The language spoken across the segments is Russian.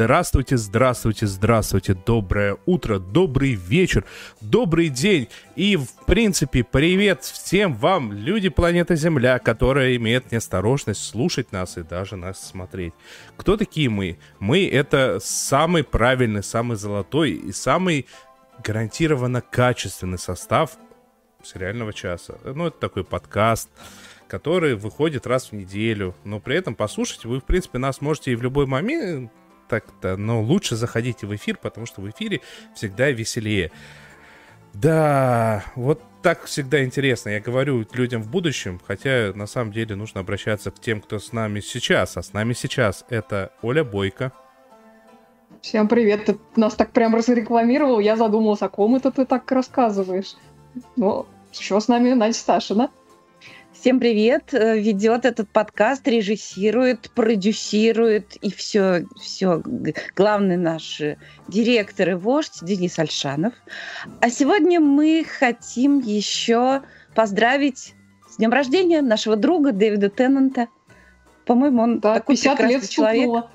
Здравствуйте, здравствуйте, здравствуйте, доброе утро, добрый вечер, добрый день и, в принципе, привет всем вам, люди планеты Земля, которые имеют неосторожность слушать нас и даже нас смотреть. Кто такие мы? Мы — это самый правильный, самый золотой и самый гарантированно качественный состав сериального часа. Ну, это такой подкаст, который выходит раз в неделю. Но при этом послушать вы, в принципе, нас можете и в любой момент, так-то, но лучше заходите в эфир, потому что в эфире всегда веселее. Да, вот так всегда интересно. Я говорю людям в будущем, хотя на самом деле нужно обращаться к тем, кто с нами сейчас. А с нами сейчас это Оля Бойко. Всем привет. Ты нас так прям разрекламировал. Я задумалась, о ком это ты так рассказываешь. Ну, еще с нами Надя Сташина. Всем привет! Э, Ведет этот подкаст, режиссирует, продюсирует и все, все. Главный наш э, директор и вождь Денис Альшанов. А сегодня мы хотим еще поздравить с днем рождения нашего друга Дэвида Теннанта. По-моему, он да, такой 50 прекрасный лет человек. Стукнуло.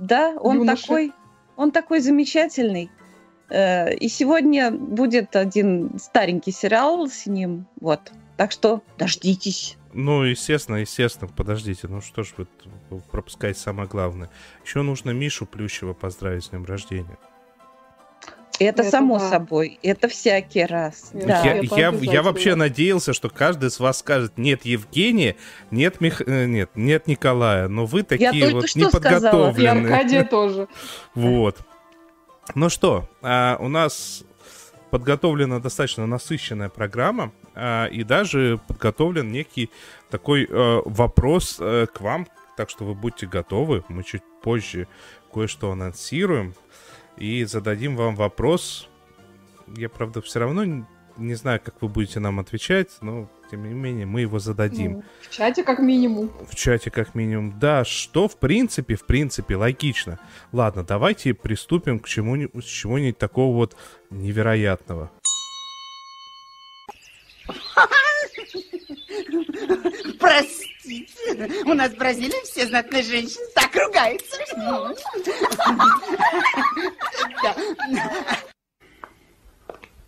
Да, он Юноша. такой, он такой замечательный. Э, и сегодня будет один старенький сериал с ним. Вот. Так что дождитесь. Ну, естественно, естественно, подождите. Ну что ж вы пропускаете самое главное. Еще нужно Мишу Плющева поздравить с днем рождения. Это, это само да. собой, это всякий раз. Да. Я, я, я вообще надеялся, что каждый из вас скажет нет Евгения, нет Мих... Э, нет, нет Николая, но вы такие я вот неподготовленные. И Аркадия тоже. Вот. Ну что, а, у нас подготовлена достаточно насыщенная программа, а, и даже подготовлен некий такой а, вопрос а, к вам, так что вы будьте готовы. Мы чуть позже кое-что анонсируем и зададим вам вопрос. Я, правда, все равно не знаю, как вы будете нам отвечать, но тем не менее мы его зададим. Ну, в чате как минимум. В чате как минимум, да, что в принципе, в принципе, логично. Ладно, давайте приступим к чему-нибудь, чему-нибудь такого вот невероятного. Простите, у нас в Бразилии все знатные женщины так ругаются.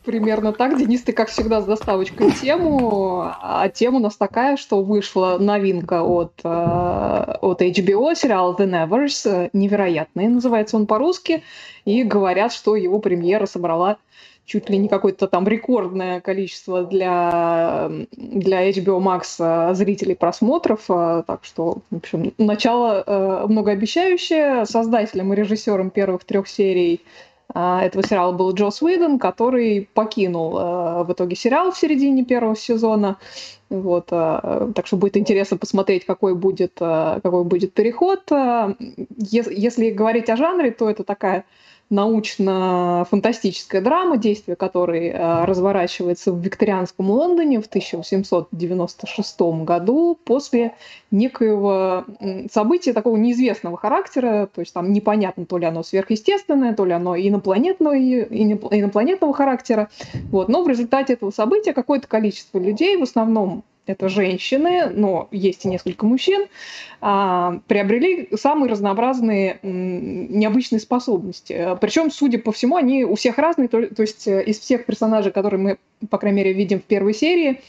Примерно так. Денис, ты, как всегда, с доставочкой тему. А тема у нас такая, что вышла новинка от, э, от HBO, сериал The Nevers. Невероятный называется он по-русски. И говорят, что его премьера собрала чуть ли не какое-то там рекордное количество для, для HBO Max зрителей просмотров. Э, так что, в общем, начало э, многообещающее. Создателем и режиссером первых трех серий этого сериала был Джо Уидон, который покинул э, в итоге сериал в середине первого сезона. Вот, э, так что будет интересно посмотреть, какой будет, э, какой будет переход. Если говорить о жанре, то это такая научно-фантастическая драма, действие которой э, разворачивается в викторианском Лондоне в 1896 году после некоего события такого неизвестного характера, то есть там непонятно, то ли оно сверхъестественное, то ли оно инопланетного, инопланетного характера. Вот. Но в результате этого события какое-то количество людей, в основном это женщины, но есть и несколько мужчин, а, приобрели самые разнообразные необычные способности. Причем, судя по всему, они у всех разные, то, есть э, из всех персонажей, которые мы, по крайней мере, видим в первой серии,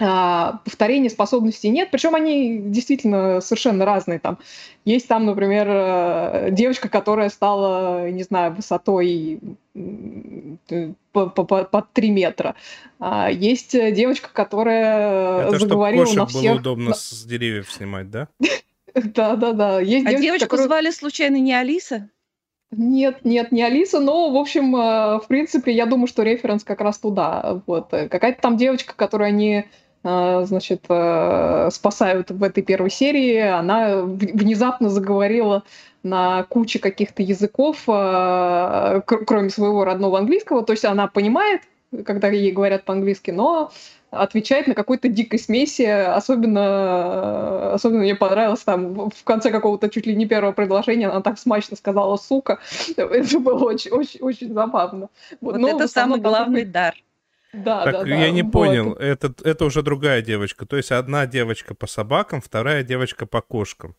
а, повторения способностей нет, причем они действительно совершенно разные. Там есть там, например, э, девочка, которая стала, не знаю, высотой под по, по, по 3 метра. А есть девочка, которая Это заговорила чтобы на всех... было удобно с деревьев снимать, да? Да, да, да. Есть а девочку звали случайно не Алиса? Нет, нет, не Алиса, но, в общем, э, в принципе, я думаю, что референс как раз туда. Вот. Какая-то там девочка, которую они э, значит, э, спасают в этой первой серии, она внезапно заговорила на куче каких-то языков, кроме своего родного английского. То есть она понимает, когда ей говорят по-английски, но отвечает на какой-то дикой смеси. Особенно, особенно мне понравилось там в конце какого-то чуть ли не первого предложения она так смачно сказала «сука». Это было очень, очень, очень забавно. Вот, вот это самый главный такой... дар. Да, так да, я да, не вот. понял, это, это уже другая девочка. То есть одна девочка по собакам, вторая девочка по кошкам.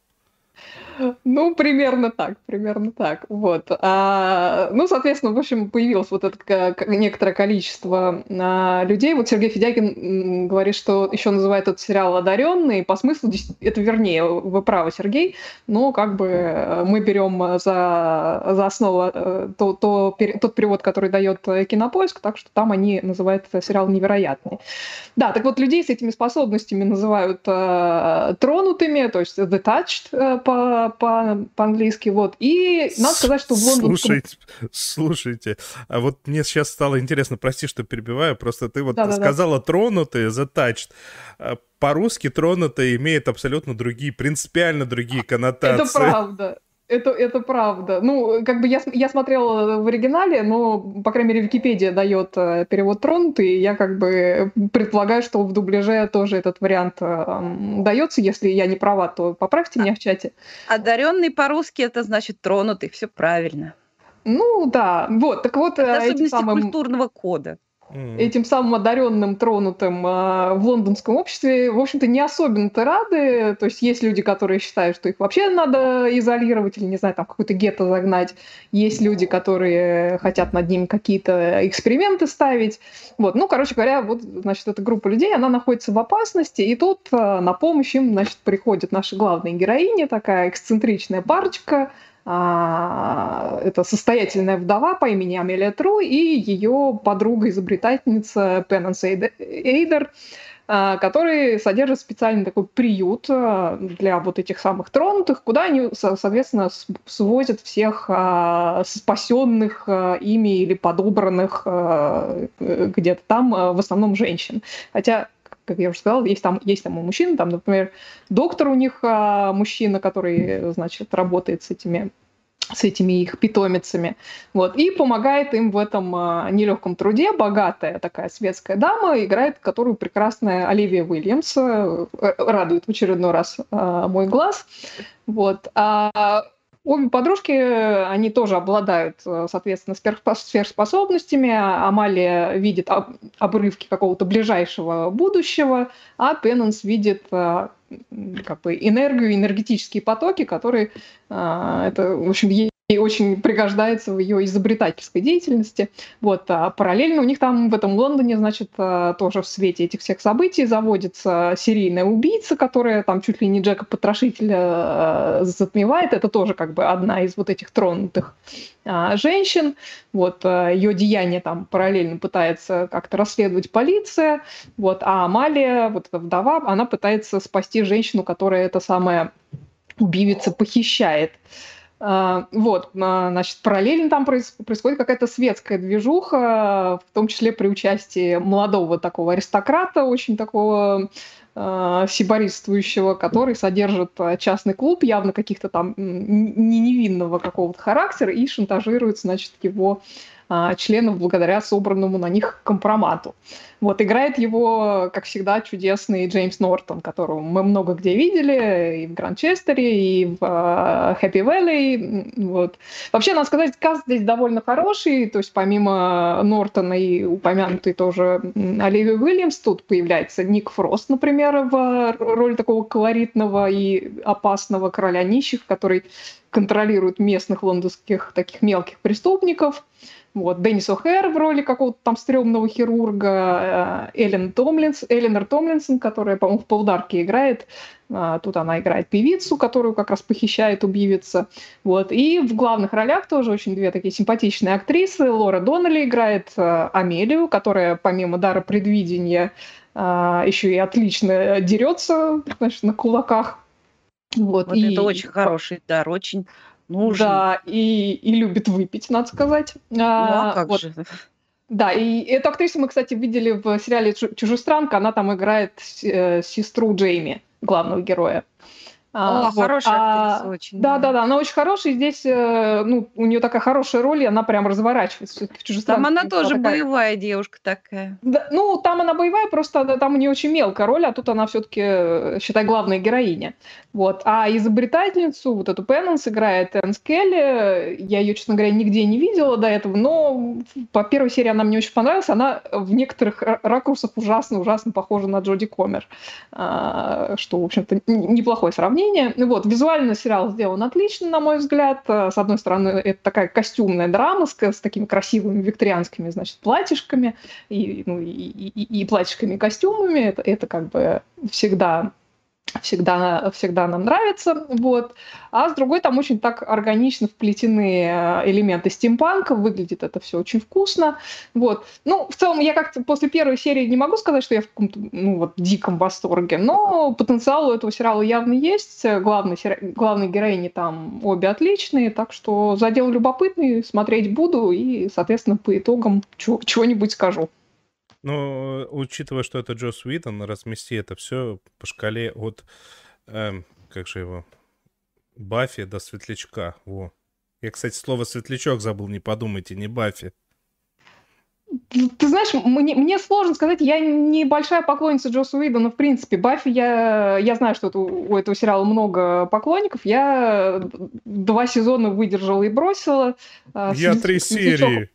Ну, примерно так, примерно так. Вот. А, ну, соответственно, в общем, появилось вот это некоторое количество а, людей. Вот Сергей Федякин говорит, что еще называет этот сериал «Одаренный». По смыслу, это вернее, вы правы, Сергей, но как бы э, мы берем за, за основу э, то, то, тот перевод, который дает Кинопоиск, так что там они называют сериал «Невероятный». Да, так вот, людей с этими способностями называют э, тронутыми, то есть detached э, по по, по-английски, вот. И надо сказать, что в лондонском... Слушайте, слушайте, а вот мне сейчас стало интересно, прости, что перебиваю, просто ты вот да, сказала да, да. тронутые, затачт. А по-русски тронутые имеет абсолютно другие, принципиально другие коннотации. Это правда. Это, это правда. Ну, как бы я, я смотрела в оригинале, но, по крайней мере, Википедия дает э, перевод тронут, и я как бы предполагаю, что в дубляже тоже этот вариант э, дается. Если я не права, то поправьте меня в чате. Одаренный по-русски это значит тронутый, все правильно. Ну да, вот, так вот... Э, особенности самым... культурного кода этим самым одаренным, тронутым э, в лондонском обществе, в общем-то, не особенно-то рады. То есть есть люди, которые считают, что их вообще надо изолировать или, не знаю, там какой-то гетто загнать. Есть люди, которые хотят над ними какие-то эксперименты ставить. Вот. Ну, короче говоря, вот, значит, эта группа людей, она находится в опасности, и тут э, на помощь им, значит, приходит наша главная героиня, такая эксцентричная парочка, а, это состоятельная вдова по имени Амелия Тру и ее подруга-изобретательница Пеннанс Эйдер, а, который содержит специальный такой приют а, для вот этих самых тронутых, куда они, соответственно, свозят всех спасенных ими или подобранных где-то там, в основном женщин. Хотя как я уже сказала, есть там, есть там и мужчины, там, например, доктор у них а, мужчина, который, значит, работает с этими с этими их питомицами. Вот. И помогает им в этом а, нелегком труде. Богатая такая светская дама, играет которую прекрасная Оливия Уильямс. Э, радует в очередной раз а, мой глаз. Вот. А Обе подружки, они тоже обладают, э, соответственно, сверхспособностями. Амалия видит обрывки какого-то ближайшего будущего, а Пеннанс видит э, как бы энергию, энергетические потоки, которые, э, это, в общем, ей и очень пригождается в ее изобретательской деятельности. Вот. А параллельно у них там в этом Лондоне, значит, э, тоже в свете этих всех событий заводится серийная убийца, которая там чуть ли не Джека Потрошителя э, затмевает. Это тоже как бы одна из вот этих тронутых а, женщин. Вот. Э, ее деяние там параллельно пытается как-то расследовать полиция. Вот. А Амалия, вот эта вдова, она пытается спасти женщину, которая это самая убивица похищает. Вот, а, значит, параллельно там происходит какая-то светская движуха, в том числе при участии молодого такого аристократа, очень такого э, сибористствующего, который содержит частный клуб, явно каких-то там не невинного какого-то характера, и шантажирует, значит, его э, членов благодаря собранному на них компромату. Вот, играет его, как всегда, чудесный Джеймс Нортон, которого мы много где видели, и в Гранчестере, и в uh, Happy Valley. Вот. Вообще, надо сказать, каст здесь довольно хороший, то есть помимо Нортона и упомянутый тоже Оливия Уильямс, тут появляется Ник Фрост, например, в роли такого колоритного и опасного короля нищих, который контролирует местных лондонских таких мелких преступников. Вот, Деннис О'Хэр в роли какого-то там стрёмного хирурга, э, Эллен Томлинс, Эленор Томлинсон, которая, по-моему, в полдарке играет. А, тут она играет певицу, которую как раз похищает убивица. Вот. И в главных ролях тоже очень две такие симпатичные актрисы. Лора Доннелли играет э, Амелию, которая помимо дара предвидения э, еще и отлично дерется значит, на кулаках. Вот, вот и... это очень хороший дар, очень нужен. Да, и, и любит выпить, надо сказать. Ну, а, а как вот. же? Да, и эту актрису мы, кстати, видели в сериале «Чужестранка». Она там играет э, сестру Джейми, главного героя. А, О, вот. хорошая а, актриса очень. Да, да, да, она очень хорошая. Здесь, э, ну, у нее такая хорошая роль, и она прям разворачивается в чужестранстве. Там она тоже такая... боевая девушка такая. Да, ну, там она боевая, просто там у нее очень мелкая роль, а тут она все-таки, э, считай, главная героиня. Вот. А изобретательницу, вот эту Пеннанс играет Энн Келли. Я ее, честно говоря, нигде не видела до этого, но по первой серии она мне очень понравилась. Она в некоторых ракурсах ужасно-ужасно похожа на Джоди Комер, а, что, в общем-то, неплохое сравнение сравнение. Вот, визуально сериал сделан отлично, на мой взгляд. С одной стороны, это такая костюмная драма с, с такими красивыми викторианскими, значит, платьишками и, ну, и, и, и платьишками и костюмами. Это, это как бы всегда всегда, всегда нам нравится, вот. А с другой, там очень так органично вплетены э, элементы стимпанка, выглядит это все очень вкусно, вот. Ну, в целом, я как-то после первой серии не могу сказать, что я в каком-то, ну, вот, диком восторге, но потенциал у этого сериала явно есть, главный, главные героини там обе отличные, так что задел любопытный, смотреть буду и, соответственно, по итогам чего-нибудь скажу. Ну, учитывая, что это Джос Уитон, размести это все по шкале от, эм, как же его, Баффи до Светлячка. Во. Я, кстати, слово «светлячок» забыл, не подумайте, не Баффи. Ты знаешь, мне, мне сложно сказать, я небольшая поклонница Джоса Уидона, в принципе. Баффи, я, я знаю, что это, у этого сериала много поклонников. Я два сезона выдержала и бросила. А, я три серии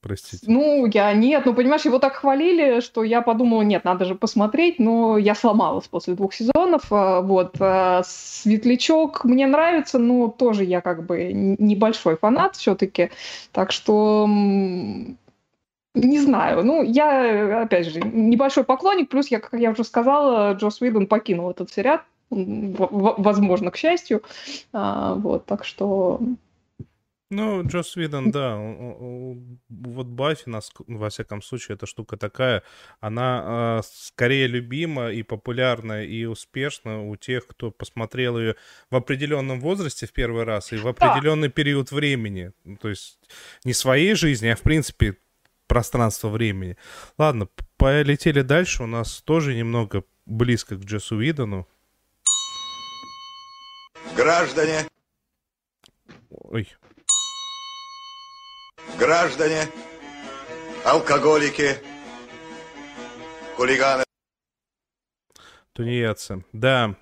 простите? Ну, я нет, ну, понимаешь, его так хвалили, что я подумала, нет, надо же посмотреть, но я сломалась после двух сезонов, а, вот. А, Светлячок мне нравится, но тоже я как бы небольшой фанат все-таки, так что не знаю. Ну, я, опять же, небольшой поклонник, плюс, я, как я уже сказала, Джос Уидон покинул этот сериал, возможно, к счастью. А, вот, так что ну, Джос Видон, да. Вот Баффи, нас, во всяком случае, эта штука такая, она э, скорее любима и популярна и успешна у тех, кто посмотрел ее в определенном возрасте в первый раз и в определенный да. период времени. Ну, то есть не своей жизни, а в принципе пространство времени. Ладно, полетели дальше. У нас тоже немного близко к Джосу Видону. Граждане. Ой, граждане, алкоголики, хулиганы. Тунеядцы, да.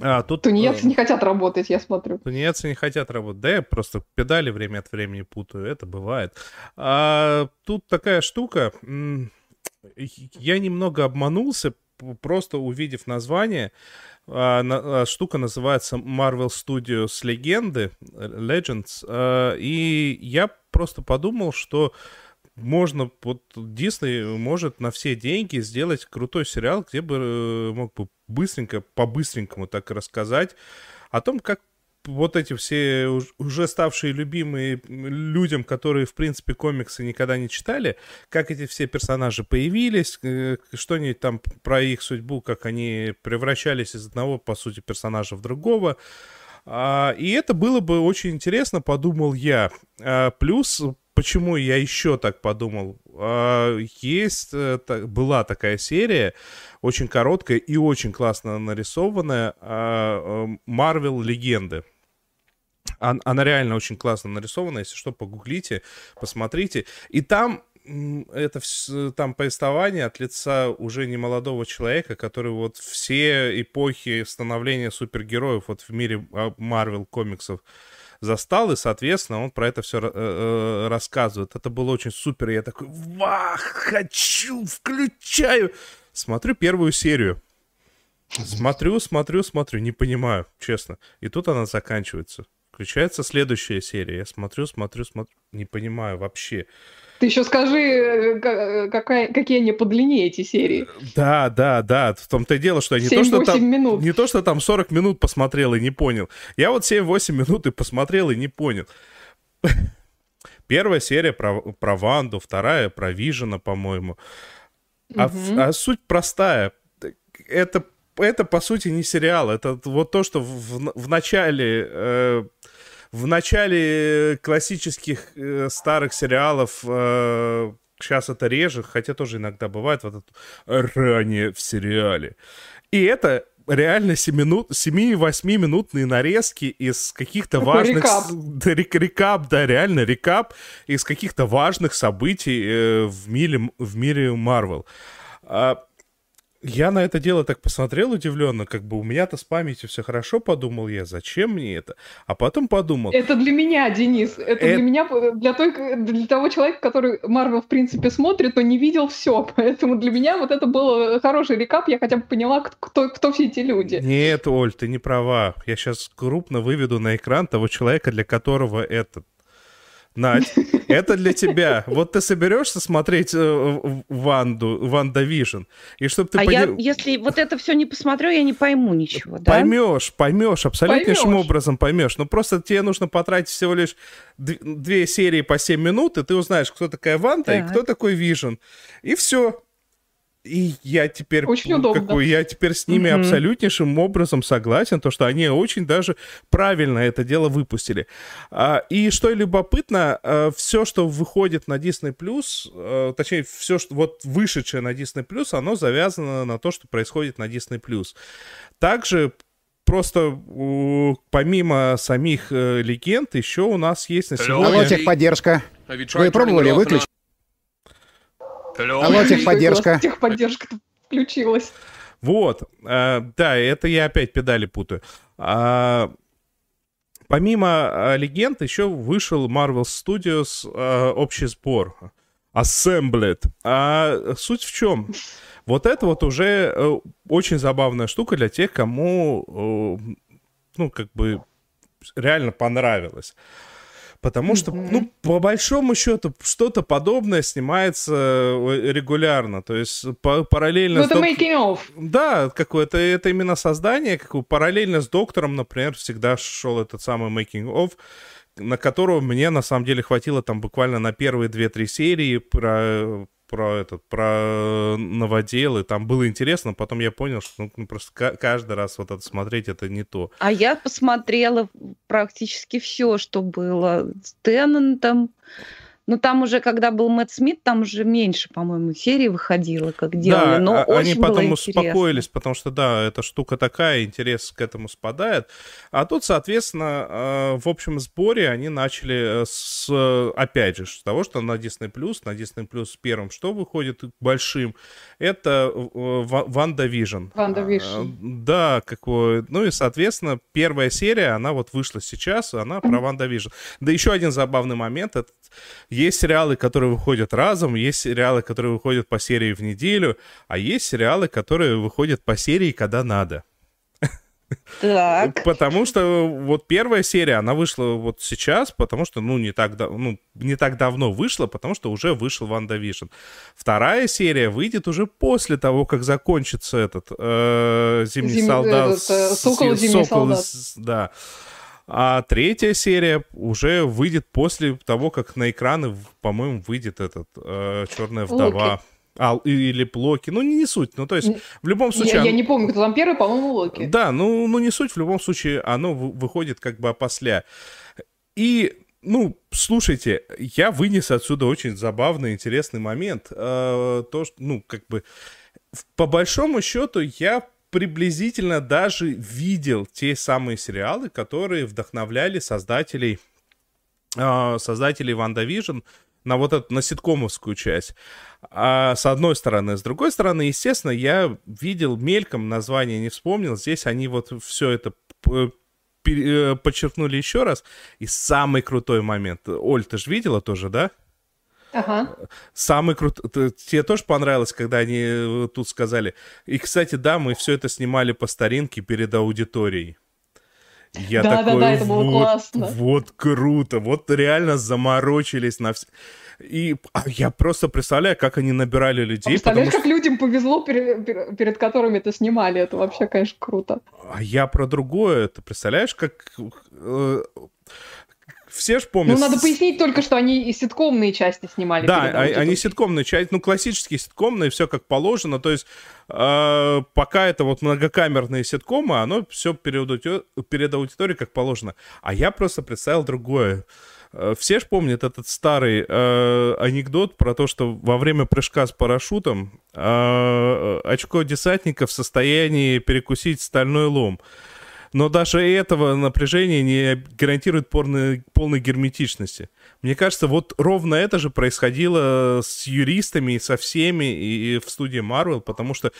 А, тут... Тунеядцы э, не хотят работать, я смотрю. Тунеядцы не хотят работать. Да, я просто педали время от времени путаю, это бывает. А, тут такая штука, я немного обманулся, просто увидев название. А, а, штука называется Marvel Studios Легенды, Legends, а, и я просто подумал, что можно, вот Дисней может на все деньги сделать крутой сериал, где бы э, мог бы быстренько, по-быстренькому так рассказать о том, как вот эти все уже ставшие любимые людям, которые, в принципе, комиксы никогда не читали, как эти все персонажи появились, э, что-нибудь там про их судьбу, как они превращались из одного, по сути, персонажа в другого. А, и это было бы очень интересно, подумал я. А, плюс, почему я еще так подумал? А, есть, э, была такая серия, очень короткая и очень классно нарисованная, Марвел Легенды. Она реально очень классно нарисована, если что, погуглите, посмотрите. И там это там повествование от лица уже не молодого человека, который вот все эпохи становления супергероев вот в мире Марвел комиксов застал, и, соответственно, он про это все э, э, рассказывает. Это было очень супер, я такой, вах, хочу, включаю. Смотрю первую серию. Смотрю, смотрю, смотрю, не понимаю, честно. И тут она заканчивается. Включается следующая серия. Я смотрю, смотрю, смотрю, не понимаю вообще. Ты еще скажи, э, э, какая, какие они по длине эти серии. Да, да, да. В том-то и дело, что я не то, что там, минут. не то, что там 40 минут посмотрел и не понял. Я вот 7-8 минут и посмотрел и не понял. Первая серия про, про Ванду, вторая про Вижена, по-моему. А, угу. а суть простая. Это, это, по сути, не сериал. Это вот то, что в, в начале... Э, в начале классических э, старых сериалов э, сейчас это реже, хотя тоже иногда бывает вот это ранее в сериале. И это реально 7-8 минутные нарезки из каких-то важных... рекап. Да, рек- рекап, да, реально рекап из каких-то важных событий э, в мире, в мире Марвел. А, я на это дело так посмотрел удивленно, как бы у меня-то с памятью все хорошо, подумал я, зачем мне это? А потом подумал, Это для меня, Денис. Это Э- для меня, для, той, для того человека, который Марвел, в принципе, смотрит, но не видел все. Поэтому для меня вот это был хороший рекап. Я хотя бы поняла, кто, кто все эти люди. Нет, Оль, ты не права. Я сейчас крупно выведу на экран того человека, для которого это. Надь, это для тебя. Вот ты соберешься смотреть э, Ванду, WandaVision, и чтобы ты а пони- я, если вот это все не посмотрю, я не пойму ничего, да? поймешь, поймешь, абсолютнейшим Поймешь. образом поймешь. Но просто тебе нужно потратить всего лишь две серии по 7 минут, и ты узнаешь, кто такая Ванда и Так. кто такой Вижн. И все. И я теперь, Очень удобно. какой, я теперь с ними Мгм. абсолютнейшим образом согласен, то, что они очень даже правильно это дело выпустили. А, и что любопытно, все, что выходит на Disney+, э, точнее, все, что вот вышедшее на Disney+, оно завязано на то, что происходит на Disney+. Также просто э, помимо самих э, легенд, еще у нас есть на сегодня... Алло, техподдержка. Вы пробовали выключить? Алло, Алло, техподдержка. Техподдержка включилась. Вот, э, да, это я опять педали путаю. А, помимо э, легенд, еще вышел Marvel Studios э, общий сбор. Assembled. А суть в чем? Вот это вот уже э, очень забавная штука для тех, кому, э, ну, как бы, реально понравилось. Потому что, ну, по большому счету, что-то подобное снимается э, регулярно. То есть по- параллельно... Ну, это making of. да, какое-то это именно создание, как параллельно с доктором, например, всегда шел этот самый making of, на которого мне на самом деле хватило там буквально на первые две-три серии про про этот про новоделы там было интересно потом я понял что ну, просто ка- каждый раз вот это смотреть это не то А я посмотрела практически все, что было с Теннантом. Ну, там уже, когда был Мэтт Смит, там уже меньше, по-моему, серий выходило, как делали. Да, Но а- очень они было потом интересно. успокоились, потому что, да, эта штука такая, интерес к этому спадает. А тут, соответственно, э, в общем сборе они начали э, с, опять же, с того, что на Disney+, на Disney+, первым что выходит большим, это Ва- WandaVision. Wanda А, Vision. Да, какой, ну и, соответственно, первая серия, она вот вышла сейчас, она про WandaVision. Да еще один забавный момент, это есть сериалы, которые выходят разом, есть сериалы, которые выходят по серии в неделю, а есть сериалы, которые выходят по серии, когда надо. Так. Потому что вот первая серия, она вышла вот сейчас, потому что, ну, не так, да- ну, не так давно вышла, потому что уже вышел WandaVision. Вторая серия выйдет уже после того, как закончится этот э, Зимний Зим- солдат. этот, э, «Сокол Зимний «Сокол» солдат». Да. А третья серия уже выйдет после того, как на экраны, по-моему, выйдет этот э, Черная вдова. Локи. А, или Локи. Ну, не, не суть. Ну, то есть, в любом случае... Я, оно- я не помню, кто там первый, по-моему, Локи. да, ну, ну не суть, в любом случае оно вы- выходит как бы опосля. И, ну, слушайте, я вынес отсюда очень забавный, интересный момент. Э, то, что, ну, как бы, по большому счету я приблизительно даже видел те самые сериалы, которые вдохновляли создателей, э, создателей WandaVision на вот эту, на ситкомовскую часть. А, с одной стороны. С другой стороны, естественно, я видел мельком, название не вспомнил. Здесь они вот все это э, подчеркнули еще раз. И самый крутой момент. Оль, ты же видела тоже, да? Ага. Самый крутой... Тебе тоже понравилось, когда они э, тут сказали? И, кстати, да, мы все это снимали по старинке перед аудиторией. Я Да-да-да, такой, это было вот, классно. Вот круто, вот реально заморочились на все. И а, я просто представляю, как они набирали А людей, потому представляешь, что... как людям повезло, пере- пере- перед которыми это снимали. Это вообще, конечно, круто. А я про другое. Ты представляешь, как... э, все же помнят... Ну, надо пояснить только, что они и ситкомные части снимали. Да, а- они аудиторией. ситкомные часть, ну, классические ситкомные, все как положено. То есть, э, пока это вот многокамерные ситкомы, оно все перед, перед аудиторией как положено. А я просто представил другое. Э, все же помнят этот старый э, анекдот про то, что во время прыжка с парашютом э, очко десантника в состоянии перекусить стальной лом. Но даже этого напряжения не гарантирует полной, полной герметичности. Мне кажется, вот ровно это же происходило с юристами и со всеми и в студии Marvel, потому что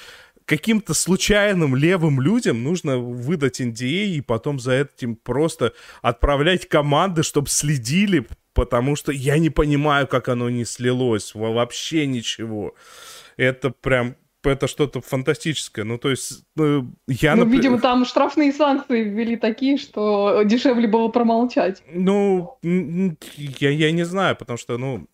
каким-то случайным левым людям нужно выдать NDA и потом за этим просто отправлять команды, чтобы следили, потому что я не понимаю, как оно не слилось, вообще ничего. Это прям это что-то фантастическое. Ну, то есть, ну, я... Ну, например... видимо, там штрафные санкции ввели такие, что дешевле было промолчать. Ну, я, я не знаю, потому что, ну,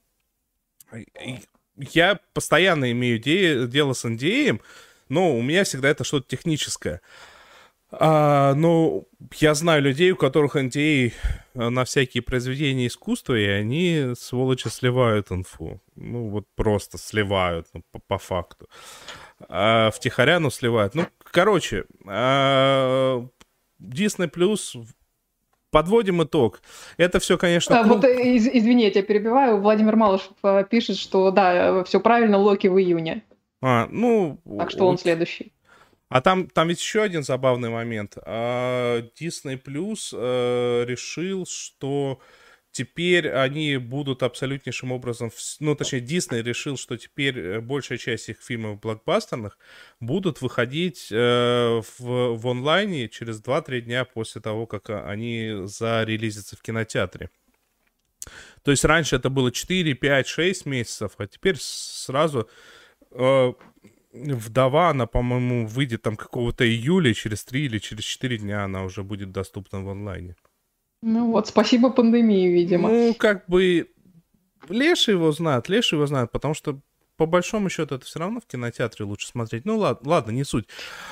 я постоянно имею де- дело с NDA, но у меня всегда это что-то техническое. А, но я знаю людей, у которых NDA на всякие произведения искусства, и они, сволочи, сливают инфу. Ну, вот просто сливают, ну, по, по факту. А, втихаря, ну, сливают. Ну, короче, а, Disney Plus подводим итог. Это все, конечно... А, вот, из, извини, я тебя перебиваю. Владимир Малышев э, пишет, что да, все правильно, Локи в июне. А, ну... Так что он следующий. А там, там ведь еще один забавный момент. А, Disney Plus решил, что теперь они будут абсолютнейшим образом... Ну, точнее, Disney решил, что теперь э, большая часть их фильмов блокбастерных будут выходить э, в, в онлайне через 2-3 дня после того, как они зарелизятся в кинотеатре. То есть раньше это было 4, 5, 6 месяцев, а теперь сразу Э, вдова, она, по-моему, выйдет там какого-то июля, через три или через четыре дня она уже будет доступна в онлайне. Ну вот, спасибо пандемии, видимо. Ну, как бы, Леша его знает, Леша его знает, потому что по большому счету это все равно в кинотеатре лучше смотреть. Ну ладно, ладно, не суть.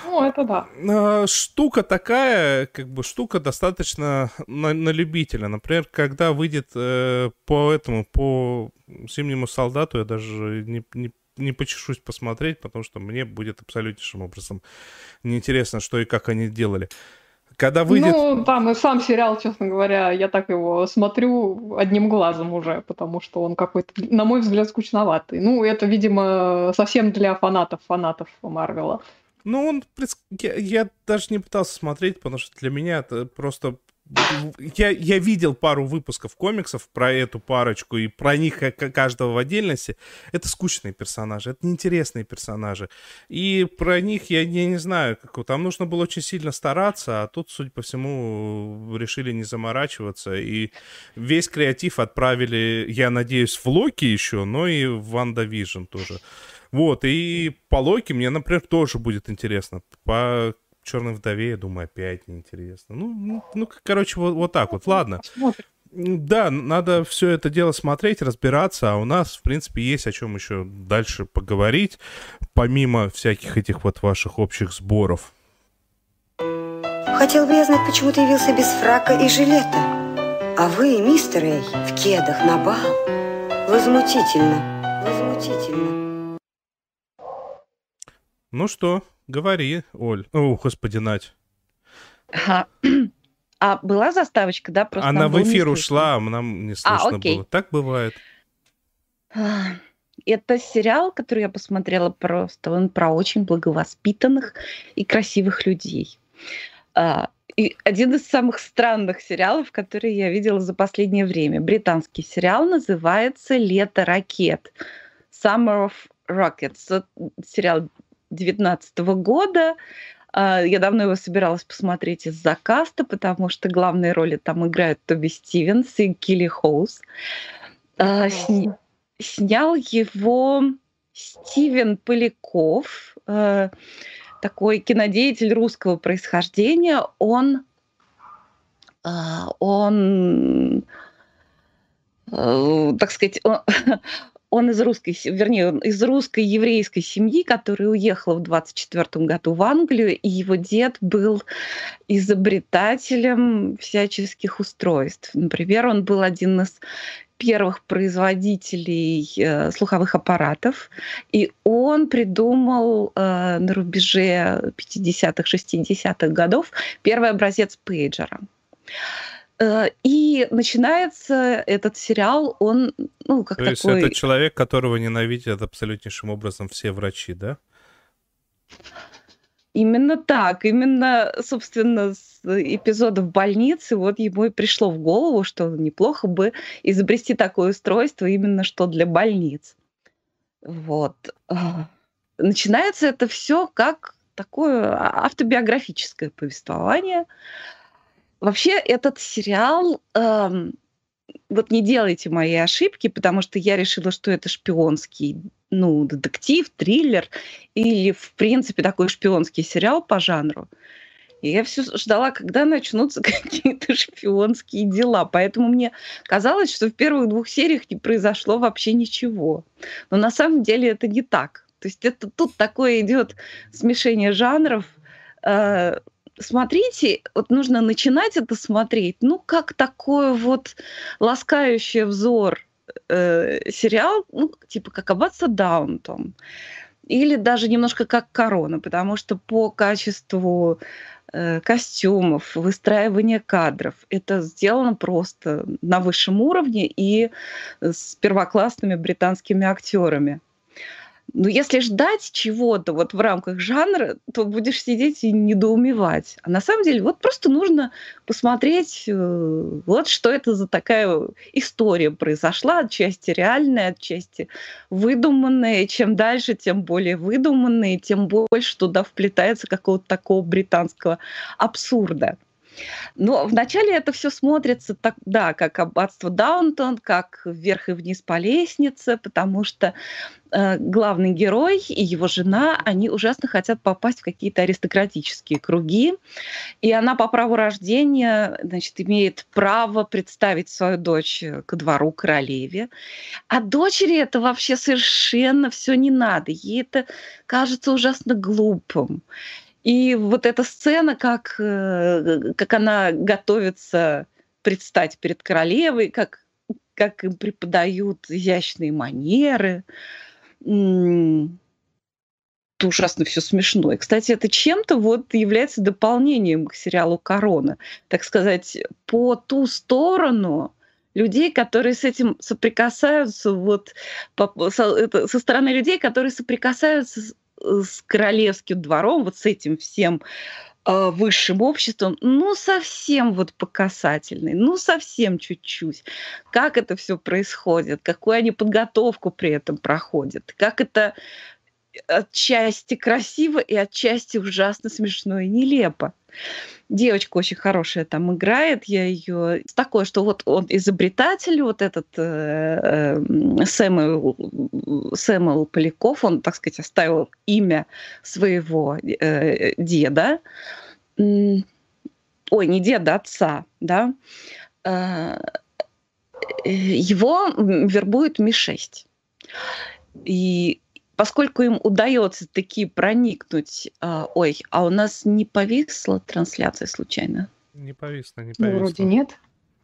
Ну, это да. А, штука такая, как бы штука достаточно на, на любителя. Например, когда выйдет э, по этому, по зимнему солдату, я даже не, не не почешусь посмотреть, потому что мне будет абсолютнейшим образом неинтересно, что и как они делали. Когда выйдет... Ну, там и сам сериал, честно говоря, я так его смотрю одним глазом уже, потому что он какой-то, на мой взгляд, скучноватый. Ну, это, видимо, совсем для фанатов, фанатов Марвела. Ну, он... Я, я даже не пытался смотреть, потому что для меня это просто я, я видел пару выпусков комиксов про эту парочку и про них каждого в отдельности. Это скучные персонажи, это неинтересные персонажи. И про них я, я не знаю, как, там нужно было очень сильно стараться, а тут, судя по всему, решили не заморачиваться. И весь креатив отправили, я надеюсь, в Локи еще, но и в WandaVision тоже. Вот, и по Локи мне, например, тоже будет интересно. По Черной вдове, я думаю, опять неинтересно. Ну, ну, ну короче, вот, вот так вот. Ладно. Да, надо все это дело смотреть, разбираться, а у нас, в принципе, есть о чем еще дальше поговорить, помимо всяких этих вот ваших общих сборов. Хотел бы я знать, почему ты явился без фрака и жилета. А вы, мистер Эй, в кедах на бал. Возмутительно, возмутительно. Ну что, Говори, Оль. О, господи, Надь. А, а была заставочка, да? Просто Она в эфир ушла, а нам не а, слышно а, окей. было. Так бывает. Это сериал, который я посмотрела просто. Он про очень благовоспитанных и красивых людей. А, и один из самых странных сериалов, которые я видела за последнее время. Британский сериал называется «Лето ракет». Summer of Rockets. Сериал 2019 года. А, я давно его собиралась посмотреть из-за каста, потому что главные роли там играют Тоби Стивенс и Килли Хоус. А, сня... Снял его Стивен Поляков, а, такой кинодеятель русского происхождения. Он, он э, так сказать, он, он из русской, вернее, из русской еврейской семьи, которая уехала в 24 году в Англию, и его дед был изобретателем всяческих устройств. Например, он был один из первых производителей э, слуховых аппаратов, и он придумал э, на рубеже 50-х, 60-х годов первый образец пейджера. Э, и начинается этот сериал, он, ну, как То такой... есть это человек, которого ненавидят абсолютнейшим образом все врачи, да? Именно так, именно, собственно, с эпизода в больнице вот ему и пришло в голову, что неплохо бы изобрести такое устройство именно что для больниц. Вот. Начинается это все как такое автобиографическое повествование. Вообще этот сериал, эм, вот не делайте мои ошибки, потому что я решила, что это шпионский, ну, детектив, триллер или, в принципе, такой шпионский сериал по жанру. И я все ждала, когда начнутся какие-то шпионские дела. Поэтому мне казалось, что в первых двух сериях не произошло вообще ничего. Но на самом деле это не так. То есть это тут такое идет смешение жанров. Э, смотрите, вот нужно начинать это смотреть, ну, как такой вот ласкающий взор э, сериал, ну, типа как Аббатство Даунтон. Или даже немножко как Корона, потому что по качеству э, костюмов, выстраивания кадров это сделано просто на высшем уровне и с первоклассными британскими актерами. Но если ждать чего-то вот в рамках жанра, то будешь сидеть и недоумевать. А на самом деле вот просто нужно посмотреть, э, вот что это за такая история произошла, отчасти реальная, отчасти выдуманная. Чем дальше, тем более выдуманная, и тем больше туда вплетается какого-то такого британского абсурда. Но вначале это все смотрится так, да, как аббатство Даунтон, как вверх и вниз по лестнице, потому что э, главный герой и его жена, они ужасно хотят попасть в какие-то аристократические круги, и она по праву рождения, значит, имеет право представить свою дочь к двору королеве, а дочери это вообще совершенно все не надо, ей это кажется ужасно глупым. И вот эта сцена, как, э, как она готовится предстать перед королевой, как, как им преподают изящные манеры, это ужасно все смешно. И, кстати, это чем-то вот является дополнением к сериалу «Корона». Так сказать, по ту сторону людей, которые с этим соприкасаются, вот со, это, со стороны людей, которые соприкасаются королевским двором, вот с этим всем э, высшим обществом, ну, совсем вот по касательной, ну, совсем чуть-чуть. Как это все происходит, какую они подготовку при этом проходят, как это отчасти красиво и отчасти ужасно смешно и нелепо. Девочка очень хорошая там играет, я ее такое, что вот он изобретатель, вот этот э, э, Сэмюэл, Сэмюэл Поляков, он, так сказать, оставил имя своего э, деда, ой, не деда, отца, да, э, его вербует Ми-6. И поскольку им удается таки проникнуть... Э, ой, а у нас не повисла трансляция случайно? Не повисла, не повисла. Ну, вроде нет.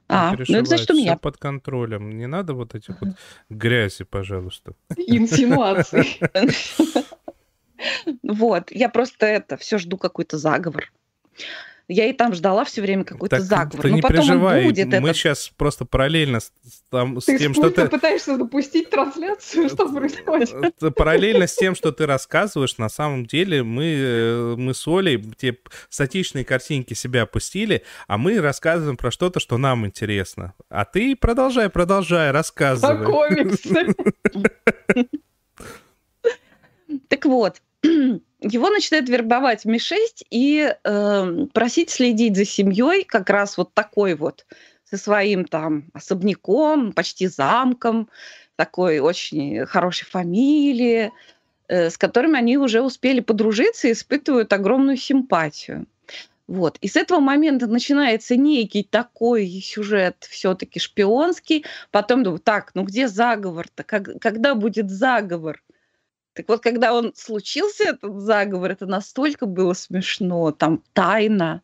А, ну это значит, у меня. Все под контролем. Не надо вот этих вот грязи, пожалуйста. Инсинуации. Вот, я просто это, все жду какой-то заговор я и там ждала все время какой-то так, заговор. Ты Но не потом переживай, будет мы этот... сейчас просто параллельно с, там, с ты тем, что ты... пытаешься запустить трансляцию, что происходит? Э, параллельно с тем, что ты рассказываешь, на самом деле мы, э, мы с Олей те статичные картинки себя опустили, а мы рассказываем про что-то, что нам интересно. А ты продолжай, продолжай, рассказывай. Про комиксы. Так вот, его начинает вербовать Ми-6 и э, просить следить за семьей, как раз вот такой вот, со своим там особняком, почти замком, такой очень хорошей фамилии, э, с которыми они уже успели подружиться и испытывают огромную симпатию. Вот. И с этого момента начинается некий такой сюжет все-таки шпионский. Потом думаю, так, ну где заговор-то? Как, когда будет заговор? Так вот, когда он случился, этот заговор, это настолько было смешно. Там тайна,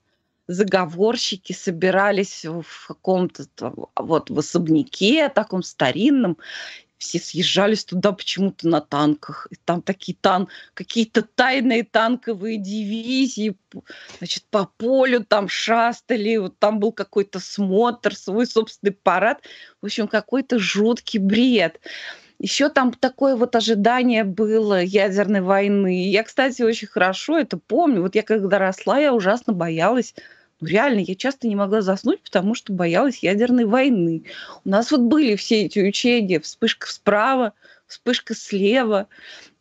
заговорщики собирались в каком-то вот в особняке таком старинном. все съезжались туда почему-то на танках. И там такие тан, какие-то тайные танковые дивизии, значит, по полю там шастали, вот там был какой-то смотр, свой собственный парад. В общем, какой-то жуткий бред. Еще там такое вот ожидание было ядерной войны. Я, кстати, очень хорошо это помню. Вот я когда росла, я ужасно боялась ну, реально, я часто не могла заснуть, потому что боялась ядерной войны. У нас вот были все эти учения, вспышка справа, вспышка слева.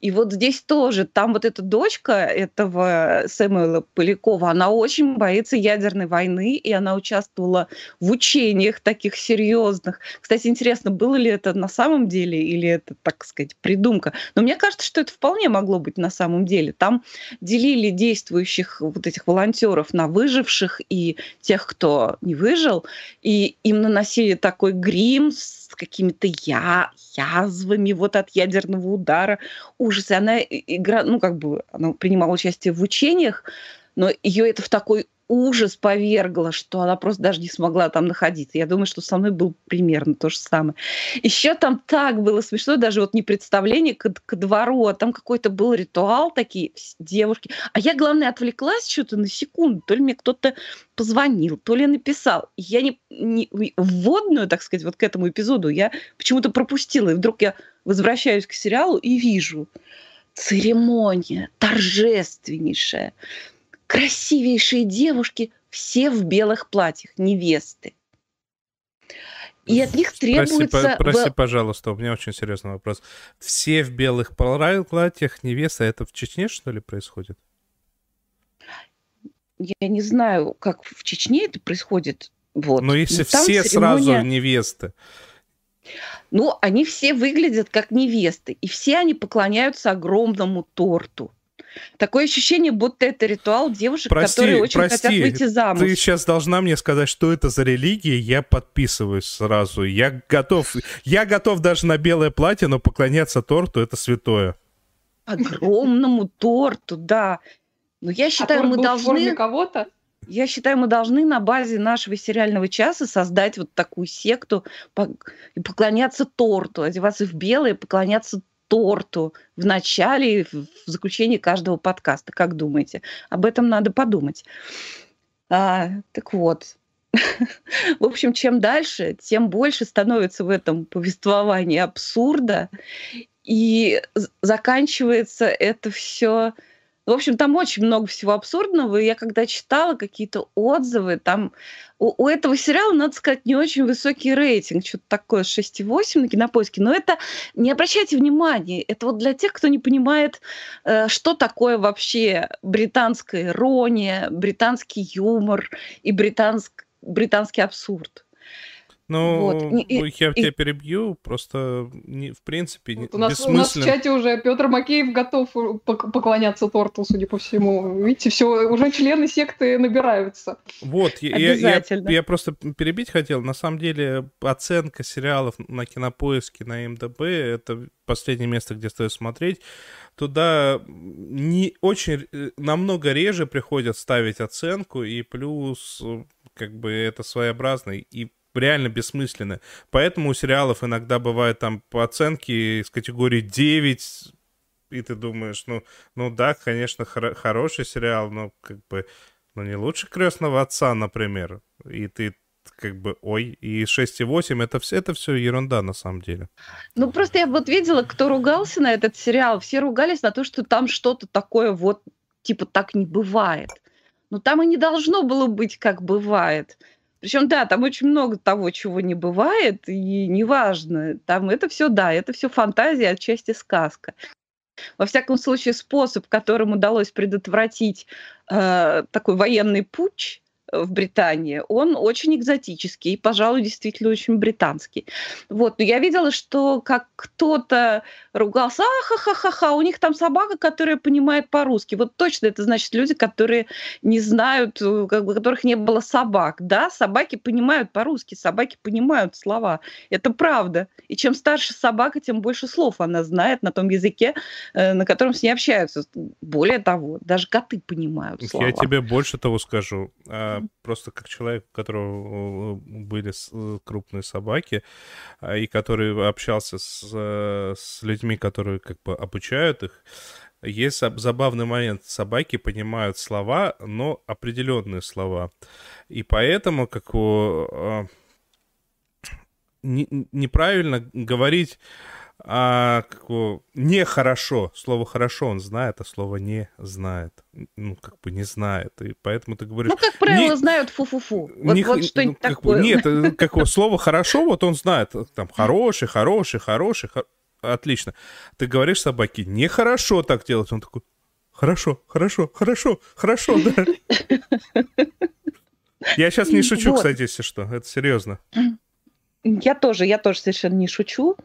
И вот здесь тоже, там вот эта дочка этого Сэмюэла Полякова, она очень боится ядерной войны, и она участвовала в учениях таких серьезных. Кстати, интересно, было ли это на самом деле, или это, так сказать, придумка? Но мне кажется, что это вполне могло быть на самом деле. Там делили действующих вот этих волонтеров на выживших и тех, кто не выжил, и им наносили такой грим с какими-то я, язвами вот от ядерного удара ужасы. Она игра, ну, как бы, она принимала участие в учениях, но ее это в такой ужас повергло, что она просто даже не смогла там находиться. Я думаю, что со мной был примерно то же самое. Еще там так было смешно, даже вот не представление к, к двору, а там какой-то был ритуал, такие девушки. А я, главное, отвлеклась что-то на секунду, то ли мне кто-то позвонил, то ли написал. Я не, не вводную, так сказать, вот к этому эпизоду я почему-то пропустила. И вдруг я возвращаюсь к сериалу и вижу церемония торжественнейшая красивейшие девушки, все в белых платьях, невесты. И от них требуется... Прости, прости, пожалуйста, у меня очень серьезный вопрос. Все в белых платьях, невеста, это в Чечне, что ли, происходит? Я не знаю, как в Чечне это происходит. Вот. Но если Но все церемония... сразу невесты. Ну, они все выглядят как невесты, и все они поклоняются огромному торту. Такое ощущение, будто это ритуал девушек, прости, которые очень прости, хотят выйти замуж. Ты сейчас должна мне сказать, что это за религия, я подписываюсь сразу. Я готов, я готов даже на белое платье, но поклоняться торту это святое. Огромному торту, да. Но я считаю, мы должны... кого-то? Я считаю, мы должны на базе нашего сериального часа создать вот такую секту и поклоняться торту, одеваться в белое, поклоняться торту в начале и в заключении каждого подкаста. Как думаете? Об этом надо подумать. А, так вот, в общем, чем дальше, тем больше становится в этом повествовании абсурда, и заканчивается это все в общем, там очень много всего абсурдного. И я когда читала какие-то отзывы, там у, у этого сериала, надо сказать, не очень высокий рейтинг, что-то такое 6,8 на кинопоиске. Но это не обращайте внимания. Это вот для тех, кто не понимает, э, что такое вообще британская ирония, британский юмор и британск, британский абсурд. Ну, вот. я и, тебя перебью, просто не, в принципе вот у, нас, у нас в чате уже Петр Макеев готов э, поклоняться торту, судя по всему. Видите, все, уже члены секты набираются. Вот, я, я, я просто перебить хотел. На самом деле, оценка сериалов на Кинопоиске, на МДБ, это последнее место, где стоит смотреть. Туда не очень, э, намного реже приходят ставить оценку, и плюс э, как бы это своеобразно, и реально бессмысленны. Поэтому у сериалов иногда бывают там оценки из категории 9, и ты думаешь, ну, ну да, конечно, хор- хороший сериал, но как бы, ну не лучше крестного отца, например. И ты как бы, ой, и 6,8 это все, это все ерунда на самом деле. Ну, просто я вот видела, кто ругался на этот сериал, все ругались на то, что там что-то такое вот, типа, так не бывает. Но там и не должно было быть, как бывает. Причем, да, там очень много того, чего не бывает, и неважно. Там это все, да, это все фантазия, отчасти сказка. Во всяком случае, способ, которым удалось предотвратить э, такой военный путь, в Британии, он очень экзотический и, пожалуй, действительно очень британский. Вот. Но я видела, что как кто-то ругался, а-ха-ха-ха-ха, у них там собака, которая понимает по-русски. Вот точно это значит люди, которые не знают, э, как бы, у которых не было собак. Да, собаки понимают по-русски, собаки понимают слова. Это правда. И чем старше собака, тем больше слов она знает на том языке, э, на котором с ней общаются. Более того, даже коты понимают слова. Я тебе больше того скажу. Просто как человек, у которого были крупные собаки, а, и который общался с, с людьми, которые как бы обучают их, есть забавный момент. Собаки понимают слова, но определенные слова. И поэтому, как у... А, не, неправильно говорить а, как бы, нехорошо. Слово хорошо он знает, а слово не знает. Ну, как бы не знает. И поэтому ты говоришь... Ну, как правило, не, знают фу-фу-фу. Вот, не, вот что-нибудь ну, такое. Бы, нет, э, как слово хорошо, вот он знает. Там хороший, хороший, хороший. Хор... Отлично. Ты говоришь собаке, нехорошо так делать. Он такой, хорошо, хорошо, хорошо, хорошо, да. Я сейчас не шучу, кстати, если что. Это серьезно. Я тоже, я тоже совершенно не шучу.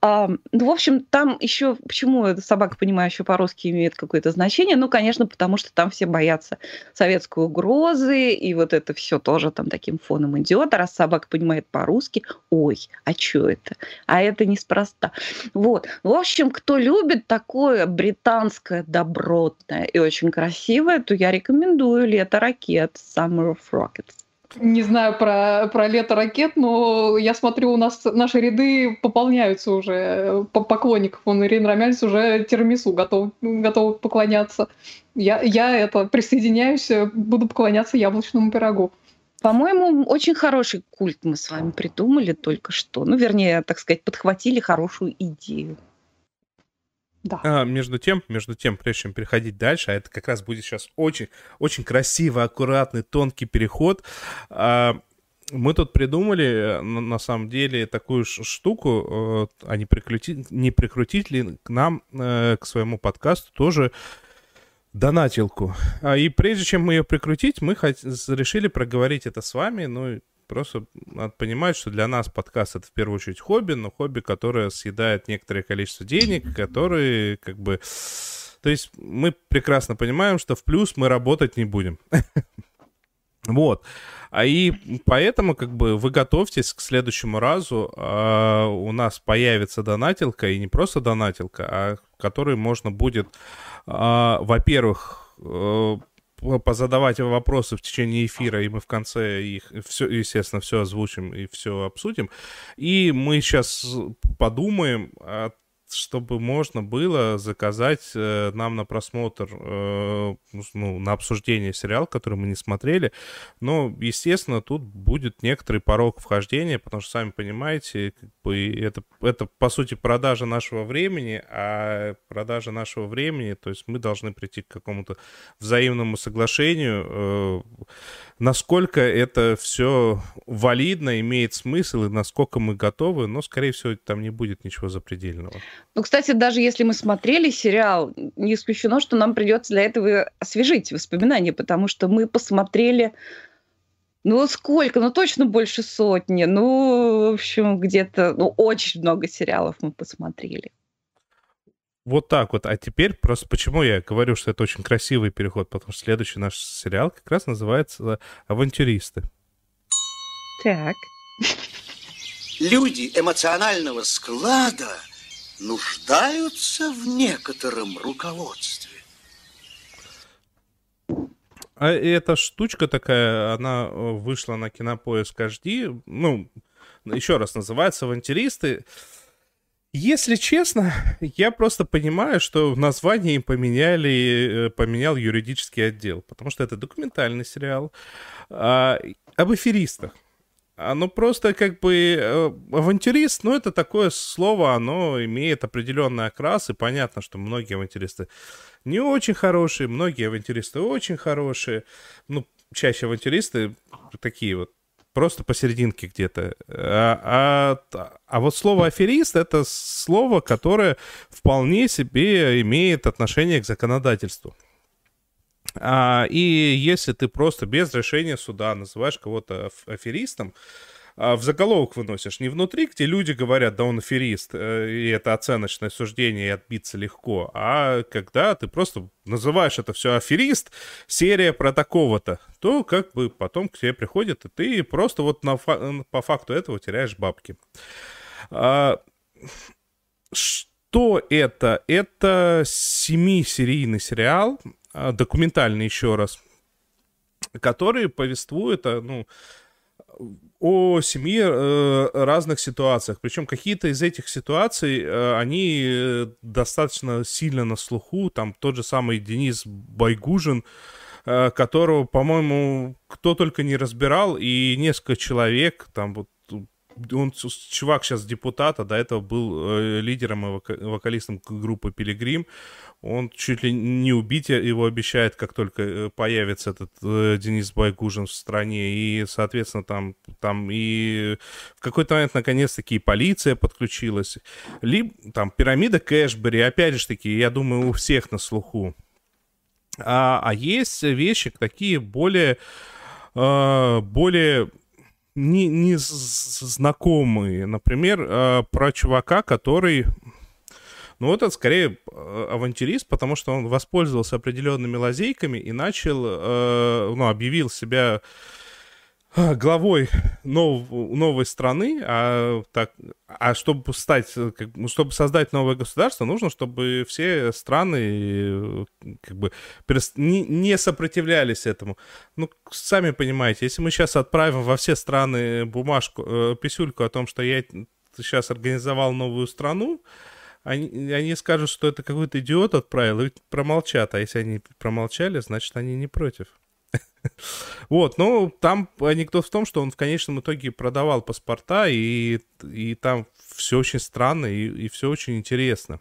А, ну, в общем, там еще, почему собака, понимающая по-русски, имеет какое-то значение? Ну, конечно, потому что там все боятся советской угрозы, и вот это все тоже там таким фоном идет. А раз собака понимает по-русски, ой, а что это? А это неспроста. Вот. В общем, кто любит такое британское, добротное и очень красивое, то я рекомендую «Лето ракет» Summer of Rockets. Не знаю про, про лето ракет, но я смотрю, у нас наши ряды пополняются уже по поклонников. Он Ирина Ромяльц уже тирамису готов, готов поклоняться. Я, я это присоединяюсь, буду поклоняться яблочному пирогу. По-моему, очень хороший культ мы с вами придумали только что. Ну, вернее, так сказать, подхватили хорошую идею. Да. А, между тем, между тем, прежде чем переходить дальше, а это как раз будет сейчас очень, очень красивый, аккуратный, тонкий переход. А, мы тут придумали, на, на самом деле, такую штуку, э, а не прикрутить, не прикрутить ли к нам, э, к своему подкасту тоже донатилку. А, и прежде чем мы ее прикрутить, мы решили проговорить это с вами, ну, Просто надо понимать, что для нас подкаст это в первую очередь хобби, но хобби, которое съедает некоторое количество денег, которые как бы... То есть мы прекрасно понимаем, что в плюс мы работать не будем. Вот. А и поэтому, как бы, вы готовьтесь к следующему разу. А, у нас появится донатилка, и не просто донатилка, а которой можно будет, а, во-первых, э, позадавать вопросы в течение эфира, и мы в конце их, все, естественно, все озвучим и все обсудим. И мы сейчас подумаем о чтобы можно было заказать э, нам на просмотр, э, ну, на обсуждение сериал, который мы не смотрели. Но, естественно, тут будет некоторый порог вхождения, потому что, сами понимаете, как бы это, это, по сути, продажа нашего времени, а продажа нашего времени, то есть мы должны прийти к какому-то взаимному соглашению, э, насколько это все валидно, имеет смысл, и насколько мы готовы, но, скорее всего, там не будет ничего запредельного. Ну, кстати, даже если мы смотрели сериал, не исключено, что нам придется для этого освежить воспоминания, потому что мы посмотрели, ну, сколько, ну, точно больше сотни, ну, в общем, где-то, ну, очень много сериалов мы посмотрели. Вот так вот. А теперь просто почему я говорю, что это очень красивый переход, потому что следующий наш сериал как раз называется «Авантюристы». Так. Люди эмоционального склада нуждаются в некотором руководстве. А эта штучка такая, она э, вышла на Кинопоиск HD, ну, еще раз называется «Авантюристы». Если честно, я просто понимаю, что в названии поменяли, э, поменял юридический отдел, потому что это документальный сериал а, об аферистах. Оно просто как бы э, авантюрист, ну это такое слово, оно имеет определенный окрас, и понятно, что многие авантюристы не очень хорошие, многие авантюристы очень хорошие, ну чаще авантюристы такие вот просто посерединке где-то. А, а, а вот слово аферист это слово, которое вполне себе имеет отношение к законодательству. А, и если ты просто без решения суда называешь кого-то аферистом, в заголовок выносишь не внутри, где люди говорят, да он аферист, э, и это оценочное суждение, и отбиться легко, а когда ты просто называешь это все аферист, серия про такого-то, то как бы потом к тебе приходит, и ты просто вот на, по факту этого теряешь бабки. А, что это? Это семисерийный сериал, а, документальный еще раз, который повествует, ну, о семи э, разных ситуациях. Причем какие-то из этих ситуаций, э, они э, достаточно сильно на слуху. Там тот же самый Денис Байгужин, э, которого, по-моему, кто только не разбирал, и несколько человек, там вот он чувак сейчас депутат, а до этого был э, лидером и вокалистом группы Пилигрим. Он чуть ли не убить его обещает, как только э, появится этот э, Денис Байгужин в стране. И, соответственно, там, там и в какой-то момент, наконец-таки, и полиция подключилась. Либо там пирамида Кэшбери, опять же таки, я думаю, у всех на слуху. А, а есть вещи такие более, э, более не, не знакомые. Например, э, про чувака, который ну, вот это скорее э, авантюрист, потому что он воспользовался определенными лазейками и начал, э, ну, объявил себя главой нов, новой страны, а, так, а чтобы стать, как, чтобы создать новое государство, нужно, чтобы все страны как бы не, не сопротивлялись этому. Ну, сами понимаете, если мы сейчас отправим во все страны бумажку, э, писюльку о том, что я сейчас организовал новую страну, они, они скажут, что это какой-то идиот отправил, и промолчат. А если они промолчали, значит, они не против. Вот, ну, там анекдот в том, что он в конечном итоге продавал паспорта, и, и там все очень странно, и, и все очень интересно.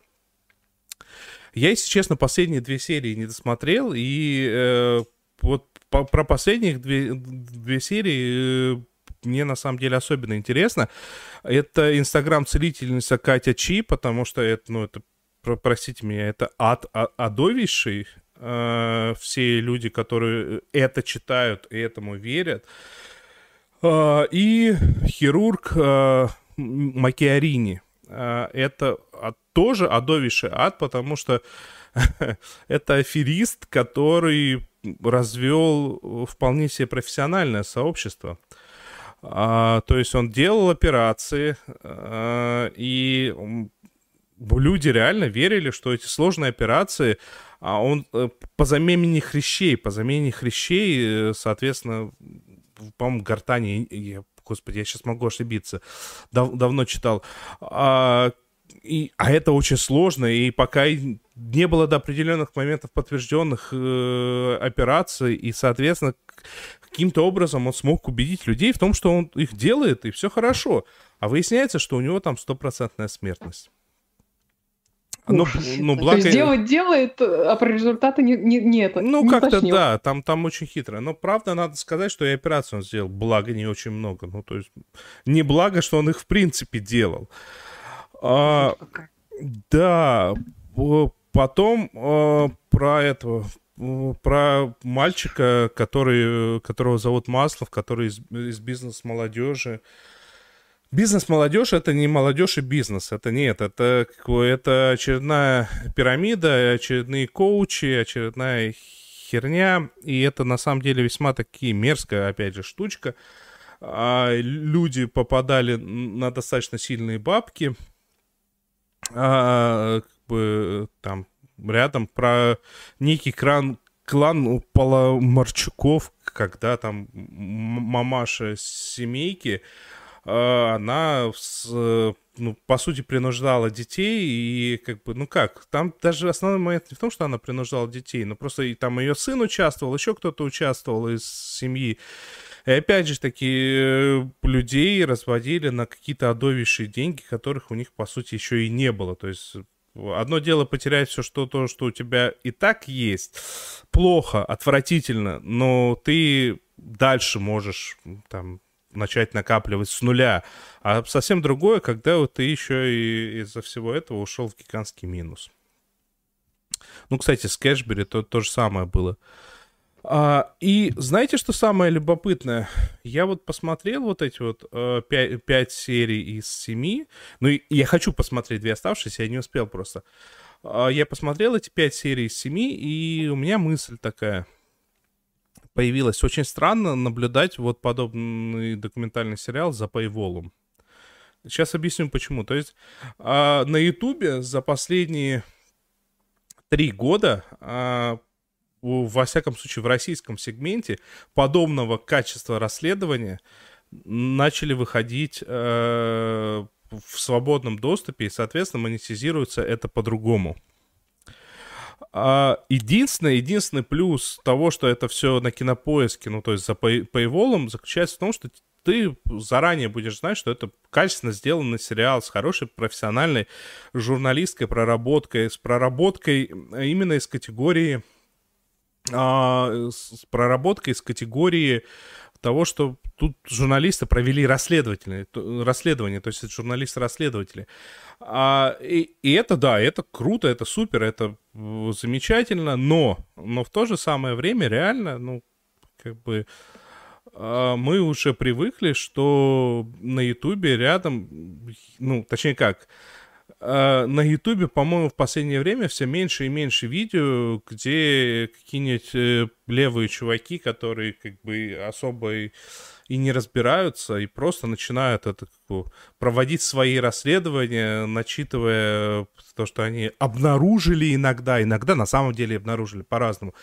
Я, если честно, последние две серии не досмотрел, и э, вот по, про последних две, две серии э, мне на самом деле особенно интересно. Это инстаграм-целительница Катя Чи, потому что это, ну, это, простите меня, это ад а, адовейший. Э, все люди, которые это читают и этому верят. Э, и хирург э, Макиарини. Это тоже адовейший ад, потому что это аферист, который развел вполне себе профессиональное сообщество. А, то есть он делал операции, а, и люди реально верили, что эти сложные операции, а он э, по замене хрящей, по замене хрящей, э, соответственно, по-моему, гортани, я, господи, я сейчас могу ошибиться, дав, давно читал, а, и, а это очень сложно, и пока не было до определенных моментов подтвержденных э, операций, и, соответственно, каким-то образом он смог убедить людей в том, что он их делает, и все хорошо. А выясняется, что у него там стопроцентная смертность. Ну, ну, благо... То есть делать делает, а про результаты не, не, не это. Ну, как-то да, там, там очень хитро. Но правда, надо сказать, что и операцию он сделал, благо не очень много. Ну, то есть, не благо, что он их в принципе делал. А, да, потом а, про этого, про мальчика, который, которого зовут Маслов, который из, из бизнес-молодежи. Бизнес-молодежь — это не молодежь и бизнес, это нет, это, это очередная пирамида, очередные коучи, очередная херня, и это на самом деле весьма такие мерзкая, опять же, штучка. А люди попадали на достаточно сильные бабки, а, как бы там рядом про некий кран, клан Поломарчуков, когда там мамаша семейки, она ну, по сути, принуждала детей, и как бы, ну как, там даже основной момент не в том, что она принуждала детей, но просто и там ее сын участвовал, еще кто-то участвовал из семьи. И опять же таки э, людей разводили на какие-то одовейшие деньги, которых у них, по сути, еще и не было. То есть Одно дело потерять все что то, что у тебя и так есть, плохо, отвратительно, но ты дальше можешь там начать накапливать с нуля. А совсем другое, когда вот ты еще и из-за всего этого ушел в гигантский минус. Ну, кстати, с Кэшбери то, то же самое было. А, и знаете, что самое любопытное? Я вот посмотрел вот эти вот э, пять, пять серий из семи. Ну, и я хочу посмотреть две оставшиеся, я не успел просто. А, я посмотрел эти пять серий из семи, и у меня мысль такая появилась. Очень странно наблюдать вот подобный документальный сериал за пейволом. Сейчас объясню почему. То есть э, на Ютубе за последние три года э, во всяком случае, в российском сегменте подобного качества расследования начали выходить э, в свободном доступе, и, соответственно, монетизируется это по-другому. А единственный, единственный плюс того, что это все на кинопоиске, ну, то есть за пейволом, заключается в том, что ты заранее будешь знать, что это качественно сделанный сериал с хорошей профессиональной журналистской проработкой, с проработкой именно из категории а, с проработкой из категории того, что тут журналисты провели расследовательные, расследование, то есть это журналисты-расследователи. А, и, и это, да, это круто, это супер, это замечательно, но, но в то же самое время реально, ну, как бы а, мы уже привыкли, что на Ютубе рядом, ну, точнее как, на Ютубе, по-моему, в последнее время все меньше и меньше видео, где какие-нибудь э, левые чуваки, которые как бы особо и, и не разбираются, и просто начинают это как бы, проводить свои расследования, начитывая то, что они обнаружили иногда, иногда на самом деле обнаружили по-разному.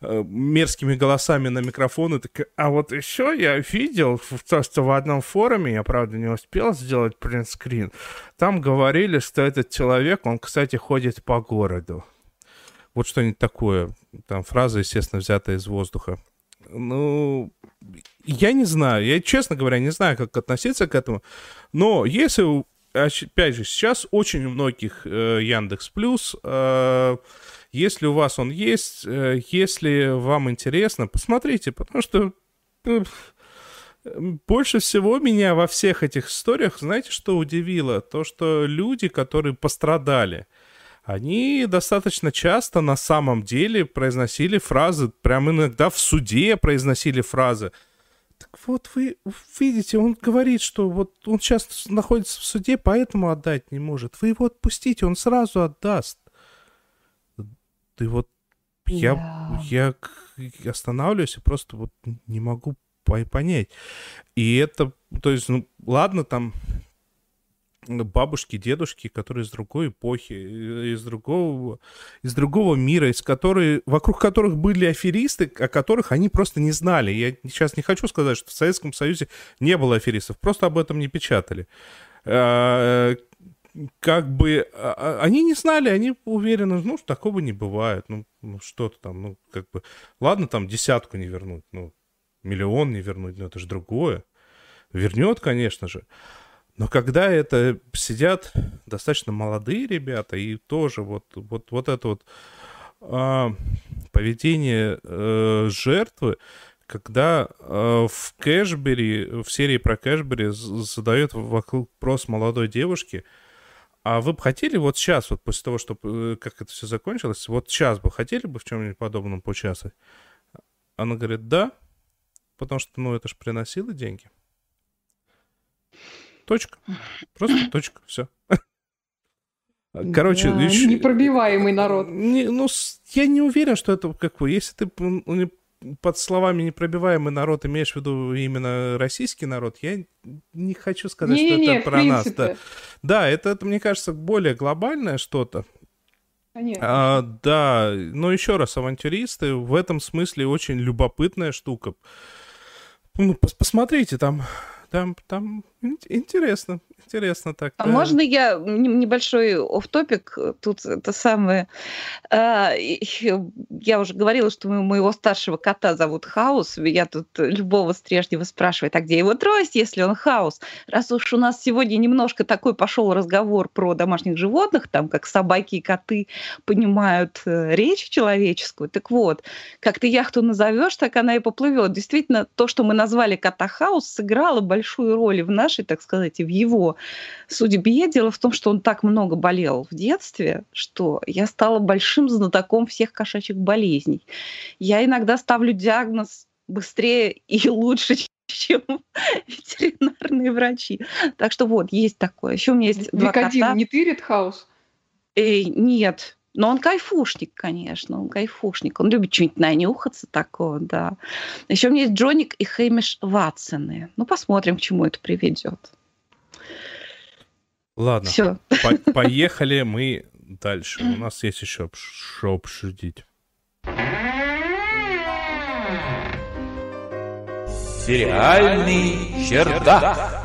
Э, мерзкими голосами на микрофоны. Так, а вот еще я видел, просто в одном форуме, я, правда, не успел сделать принтскрин, там говорили, что этот человек, он, кстати, ходит по городу. Вот что-нибудь такое. Там фраза, естественно, взятая из воздуха. Ну, я не знаю. Я, честно говоря, не знаю, как относиться к этому. Но если, опять же, сейчас очень у многих э, Яндекс Плюс э, если у вас он есть, э, если вам интересно, посмотрите, потому что э, больше всего меня во всех этих историях, знаете, что удивило? То, что люди, которые пострадали, они достаточно часто на самом деле произносили фразы, прям иногда в суде произносили фразы. Так вот, вы видите, он говорит, что вот он сейчас находится в суде, поэтому отдать не может. Вы его отпустите, он сразу отдаст ты вот я, yeah. я останавливаюсь и просто вот не могу понять. И это, то есть, ну, ладно, там бабушки, дедушки, которые из другой эпохи, из другого, из другого мира, из которой, вокруг которых были аферисты, о которых они просто не знали. Я сейчас не хочу сказать, что в Советском Союзе не было аферистов, просто об этом не печатали. А, как бы а, а, они не знали, они уверены, ну, такого не бывает, ну, ну что-то там, ну, как бы, ладно, там десятку не вернуть, ну, миллион не вернуть, ну, это же другое. Вернет, конечно же. Но когда это сидят достаточно молодые ребята, и тоже вот, вот, вот это вот а, поведение э, жертвы, когда э, в Кэшбери, в серии про Кэшбери задает вопрос молодой девушки, а вы бы хотели вот сейчас, вот после того, что, э, как это все закончилось, вот сейчас бы хотели бы в чем-нибудь подобном поучаствовать? Она говорит, да, потому что, ну, это же приносило деньги. Точка. Просто точка, все. Короче, да, еще... непробиваемый народ. Не, ну, я не уверен, что это как бы, если ты под словами непробиваемый народ имеешь в виду именно российский народ, я не хочу сказать, не, что не, это про нас. Да, да это, это, мне кажется, более глобальное что-то. Конечно. А, да, но еще раз, авантюристы в этом смысле очень любопытная штука. Ну, пос посмотрите, там там, там интересно, интересно так. А да. можно я небольшой оф топик тут это самое? А, я уже говорила, что моего старшего кота зовут Хаус. Я тут любого стрежнего спрашивает, а где его трость, если он Хаус? Раз уж у нас сегодня немножко такой пошел разговор про домашних животных, там как собаки и коты понимают э, речь человеческую, так вот, как ты яхту назовешь, так она и поплывет. Действительно, то, что мы назвали кота Хаус, сыграло большую роль в нашей, так сказать, и в его судьбе. Дело в том, что он так много болел в детстве, что я стала большим знатоком всех кошачьих болезней. Я иногда ставлю диагноз быстрее и лучше, чем ветеринарные врачи. Так что вот, есть такое. Еще у меня есть два кота. не тырит хаус? Э, нет, но он кайфушник, конечно, он кайфушник. Он любит что-нибудь нанюхаться такого, да. Еще у меня есть Джоник и Хэмиш Ватсоны. Ну, посмотрим, к чему это приведет. Ладно, Все. По- поехали мы дальше. У нас есть еще что обсудить. Сериальный чердак.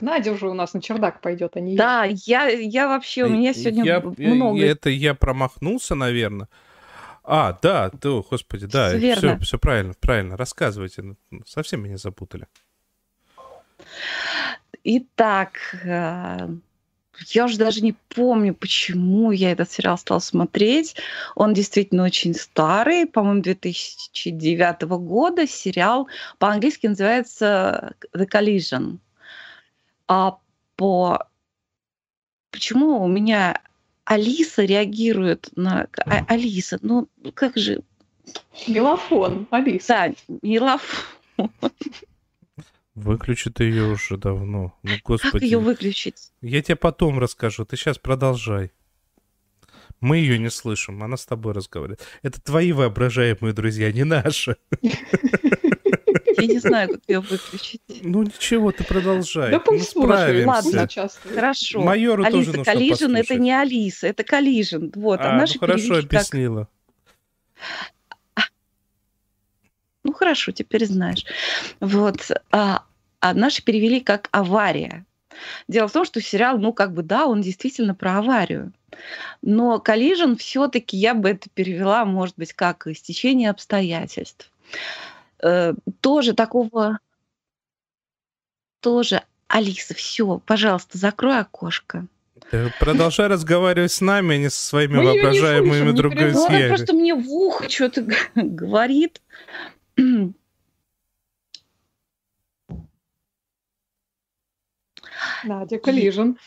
Так Надя уже у нас на чердак пойдет, а не Да, я, я вообще, у меня сегодня я, много... Это я промахнулся, наверное. А, да, да, господи, да, все, все правильно, правильно, рассказывайте. Ну, Совсем меня запутали. Итак, э, я уже даже не помню, почему я этот сериал стала смотреть. Он действительно очень старый, по-моему, 2009 года. Сериал по-английски называется The Collision. А по... Почему у меня Алиса реагирует на... А- Алиса, ну как же... Мелофон, Алиса. Да, милофон. Выключи ты ее уже давно. Ну, Как господи. ее выключить? Я тебе потом расскажу, ты сейчас продолжай. Мы ее не слышим, она с тобой разговаривает. Это твои воображаемые друзья, не наши. Я не знаю, как ее выключить. Ну ничего, ты продолжай. Да ну, пусть справимся. ладно, сейчас. Хорошо. Майору тоже Алиса нужно Коллижен это не Алиса, это Коллижен. Вот, а, А, наши ну хорошо перевели как- объяснила. Ну хорошо, теперь знаешь. Вот, а, а наши перевели как авария. Дело в том, что сериал, ну как бы да, он действительно про аварию. Но Коллижен все-таки я бы это перевела, может быть, как истечение обстоятельств. Э, тоже такого, тоже Алиса, все, пожалуйста, закрой окошко. Ты продолжай разговаривать с нами, а не со своими Мы воображаемыми Ну, она просто мне в ухо что-то говорит. Надя Коллижен.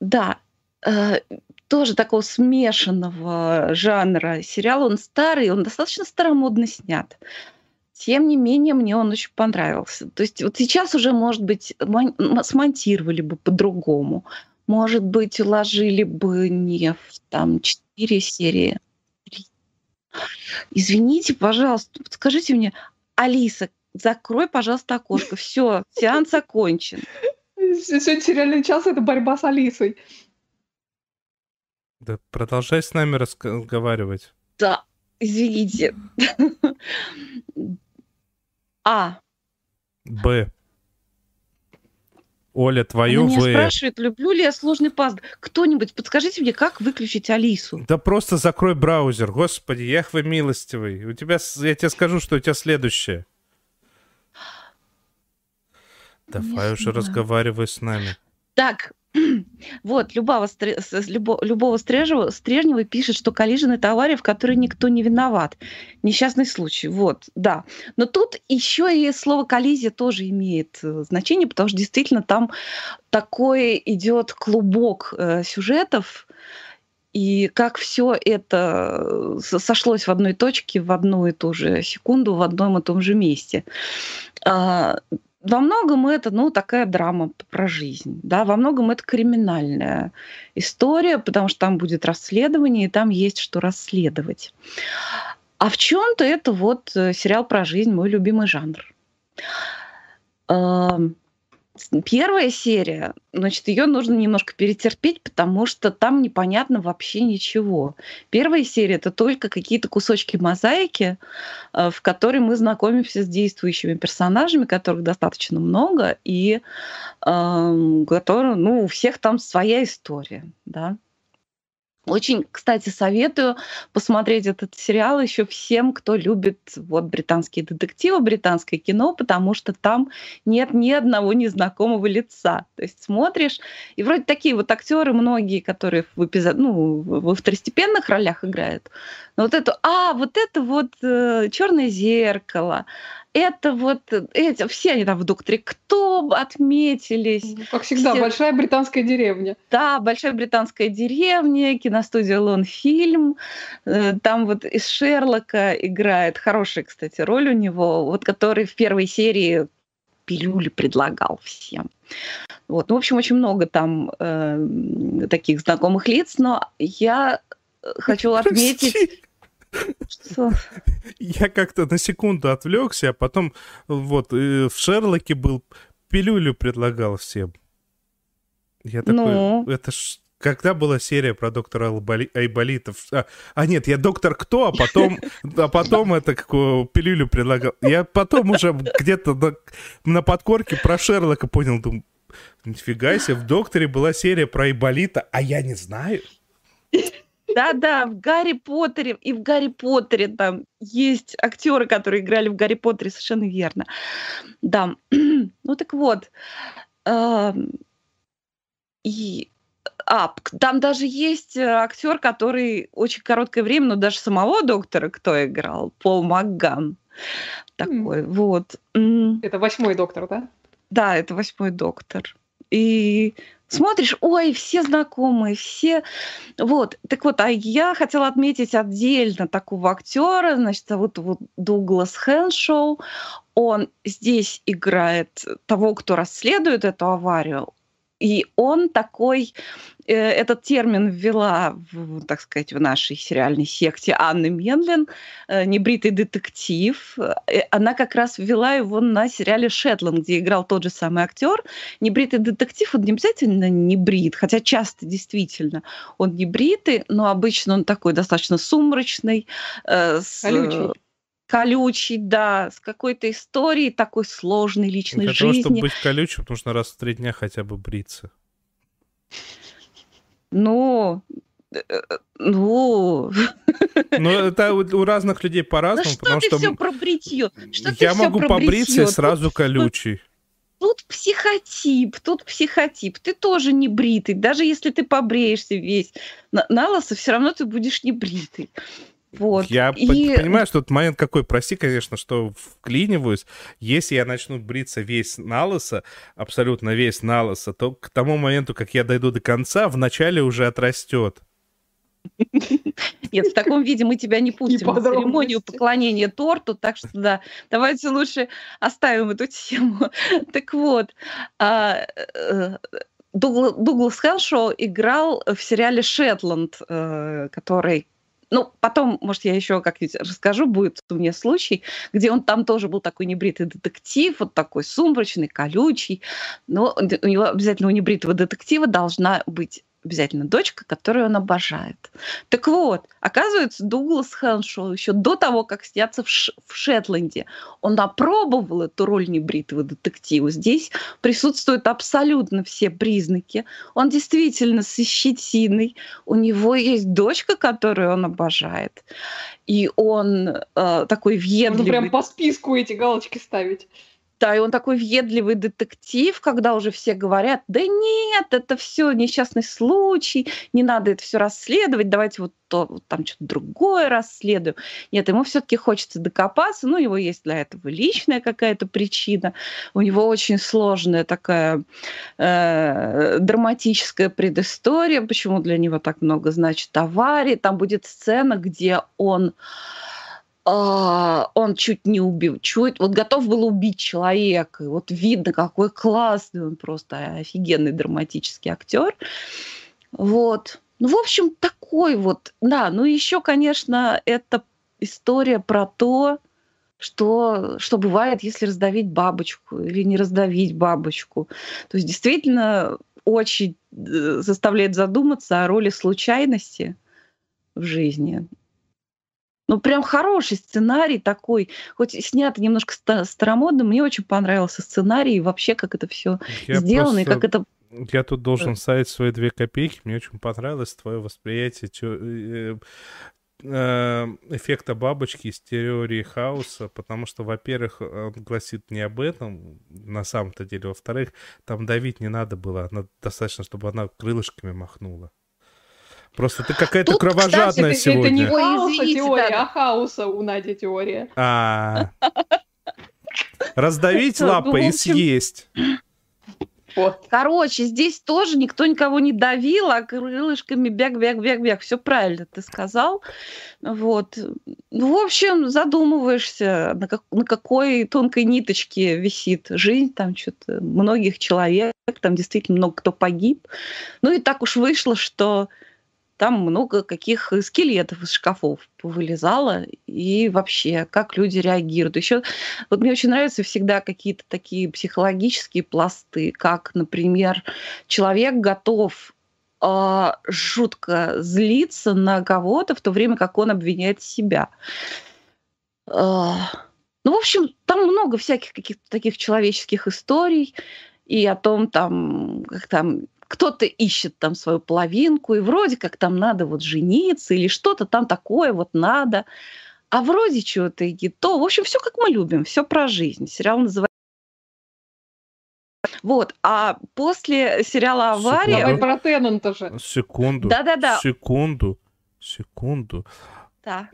Да, э, тоже такого смешанного жанра сериал. Он старый, он достаточно старомодно снят. Тем не менее, мне он очень понравился. То есть вот сейчас уже, может быть, смонтировали бы по-другому. Может быть, уложили бы не в там четыре серии. три. Извините, пожалуйста, скажите мне, Алиса, закрой, пожалуйста, окошко. Все, сеанс окончен. Сегодня сериальный час — это борьба с Алисой. Да продолжай с нами разговаривать. Да, извините. А, Б. Оля, твою она меня В. спрашивает, люблю ли я сложный пазл. Кто-нибудь, подскажите мне, как выключить Алису? Да просто закрой браузер, господи, Яхве милостивый. У тебя, я тебе скажу, что у тебя следующее. Давай уже знаю. разговаривай с нами. Так, вот, любого, любого Стрежева, Стрежнева пишет, что коллижен это авария, в которой никто не виноват. Несчастный случай, вот, да. Но тут еще и слово коллизия тоже имеет э, значение, потому что действительно там такой идет клубок э, сюжетов, и как все это э, со- сошлось в одной точке, в одну и ту же секунду, в одном и том же месте. Во многом это, ну, такая драма про жизнь, да, во многом это криминальная история, потому что там будет расследование, и там есть что расследовать. А в чем-то это вот э, сериал про жизнь, мой любимый жанр. Первая серия, значит, ее нужно немножко перетерпеть, потому что там непонятно вообще ничего. Первая серия это только какие-то кусочки мозаики, э, в которой мы знакомимся с действующими персонажами, которых достаточно много, и эм, которые, ну, у всех там своя история, да. Очень, кстати, советую посмотреть этот сериал еще всем, кто любит вот британские детективы, британское кино, потому что там нет ни одного незнакомого лица. То есть смотришь, и вроде такие вот актеры многие, которые в эпизод, ну, во второстепенных ролях играют. Но вот это, а, вот это вот черное зеркало, это вот эти, все они там в докторе кто отметились. Как всегда, Все- большая британская деревня. Да, большая британская деревня, киностудия Лонфильм. Э, Там вот из Шерлока играет хорошая, кстати, роль у него, вот который в первой серии пилюли предлагал всем. Вот, ну, в общем, очень много там э, таких знакомых лиц, но я э, хочу отметить, Что Я как-то на секунду отвлекся, а потом вот в Шерлоке был, пилюлю предлагал всем. Я такой, Ну? это ж когда была серия про доктора Айболи... Айболитов? А, а нет, я доктор кто, а потом, а потом это какую пилюлю предлагал. Я потом уже где-то на, на подкорке про Шерлока понял, думаю, нифига себе, в докторе была серия про Айболита, а я не знаю. Да-да, в Гарри Поттере и в Гарри Поттере там есть актеры, которые играли в Гарри Поттере, совершенно верно. Да. Ну так вот. И а, там даже есть э, актер, который очень короткое время, но даже самого доктора кто играл? Пол Макган. Такой, mm. вот. Это восьмой доктор, да? Да, это восьмой доктор. И смотришь, ой, все знакомые, все... Вот, так вот, а я хотела отметить отдельно такого актера, значит, вот, вот Дуглас Хэншоу. Он здесь играет того, кто расследует эту аварию. И он такой, этот термин ввела, в, так сказать, в нашей сериальной секте Анны Менлин, э, небритый детектив. Э, она как раз ввела его на сериале «Шетланд», где играл тот же самый актер. Небритый детектив, он не обязательно не брит, хотя часто действительно он не бритый, но обычно он такой достаточно сумрачный, с, Колючий колючий, да, с какой-то историей такой сложной личной Для жизни. того, чтобы быть колючим, нужно раз в три дня хотя бы бриться. Ну, э, э, ну... Ну, это у разных людей по-разному, ну, потому что... ты все про бритье? Что Я могу побриться и сразу колючий. Тут психотип, тут психотип. Ты тоже не бритый. Даже если ты побреешься весь на, на лосо, все равно ты будешь не бритый. Вот. Я и... понимаю, что тут момент какой, прости, конечно, что вклиниваюсь. Если я начну бриться весь на лысо, абсолютно весь на лысо, то к тому моменту, как я дойду до конца, вначале уже отрастет. Нет, в таком виде мы тебя не пустим в церемонию поклонения торту, так что да, давайте лучше оставим эту тему. Так вот, а, э, Дуглас Хелшоу играл в сериале «Шетланд», э, который ну, потом, может, я еще как-нибудь расскажу, будет у меня случай, где он там тоже был такой небритый детектив, вот такой сумрачный, колючий. Но у него обязательно у небритого детектива должна быть обязательно дочка, которую он обожает. Так вот, оказывается, Дуглас Хэншоу еще до того, как сняться в, Ш- в Шетланде, он опробовал эту роль небритого детектива. Здесь присутствуют абсолютно все признаки. Он действительно с щетиной. У него есть дочка, которую он обожает. И он э, такой въедливый. Можно прям по списку эти галочки ставить. Да, и он такой въедливый детектив, когда уже все говорят, да нет, это все несчастный случай, не надо это все расследовать, давайте вот, то, вот там что-то другое расследуем. Нет, ему все-таки хочется докопаться, ну, у него есть для этого личная какая-то причина, у него очень сложная такая э, драматическая предыстория, почему для него так много значит аварий. Там будет сцена, где он он чуть не убил, чуть, вот готов был убить человека. Вот видно, какой классный он просто офигенный драматический актер. Вот. Ну, в общем, такой вот, да. Ну, еще, конечно, это история про то, что, что бывает, если раздавить бабочку или не раздавить бабочку. То есть действительно очень э, заставляет задуматься о роли случайности в жизни. Ну, прям хороший сценарий такой, хоть снято немножко старомодно, мне очень понравился сценарий и вообще, как это все сделано, и как это я тут должен ставить свои две копейки. Мне очень понравилось твое восприятие э, э, эффекта бабочки из теории хаоса, потому что, во-первых, он гласит не об этом на самом-то деле, во-вторых, там давить не надо было, достаточно, чтобы она крылышками махнула. Просто ты какая-то Тут, кровожадная кстати, сегодня. Это не хаоса теория, да. а хаоса у Нади теория. А. Раздавить лапой и съесть. Вот. Короче, здесь тоже никто никого не давил, а крылышками бяг-бяг-бяг-бяг. Все правильно ты сказал. Вот. Ну, в общем, задумываешься, на, как, на какой тонкой ниточке висит жизнь. Там что-то многих человек, там действительно много кто погиб. Ну и так уж вышло, что там много каких скелетов из шкафов вылезало, и вообще, как люди реагируют. Еще вот мне очень нравятся всегда какие-то такие психологические пласты, как, например, человек готов э, жутко злится на кого-то, в то время как он обвиняет себя. Э, ну, в общем, там много всяких каких-то таких человеческих историй и о том, там, как там кто-то ищет там свою половинку, и вроде как там надо вот жениться, или что-то там такое вот надо, а вроде чего-то и то. В общем, все как мы любим, все про жизнь. Сериал называется вот, а после сериала «Авария»... Давай про Теннанта же. Секунду. Да-да-да. Секунду. Секунду. Да.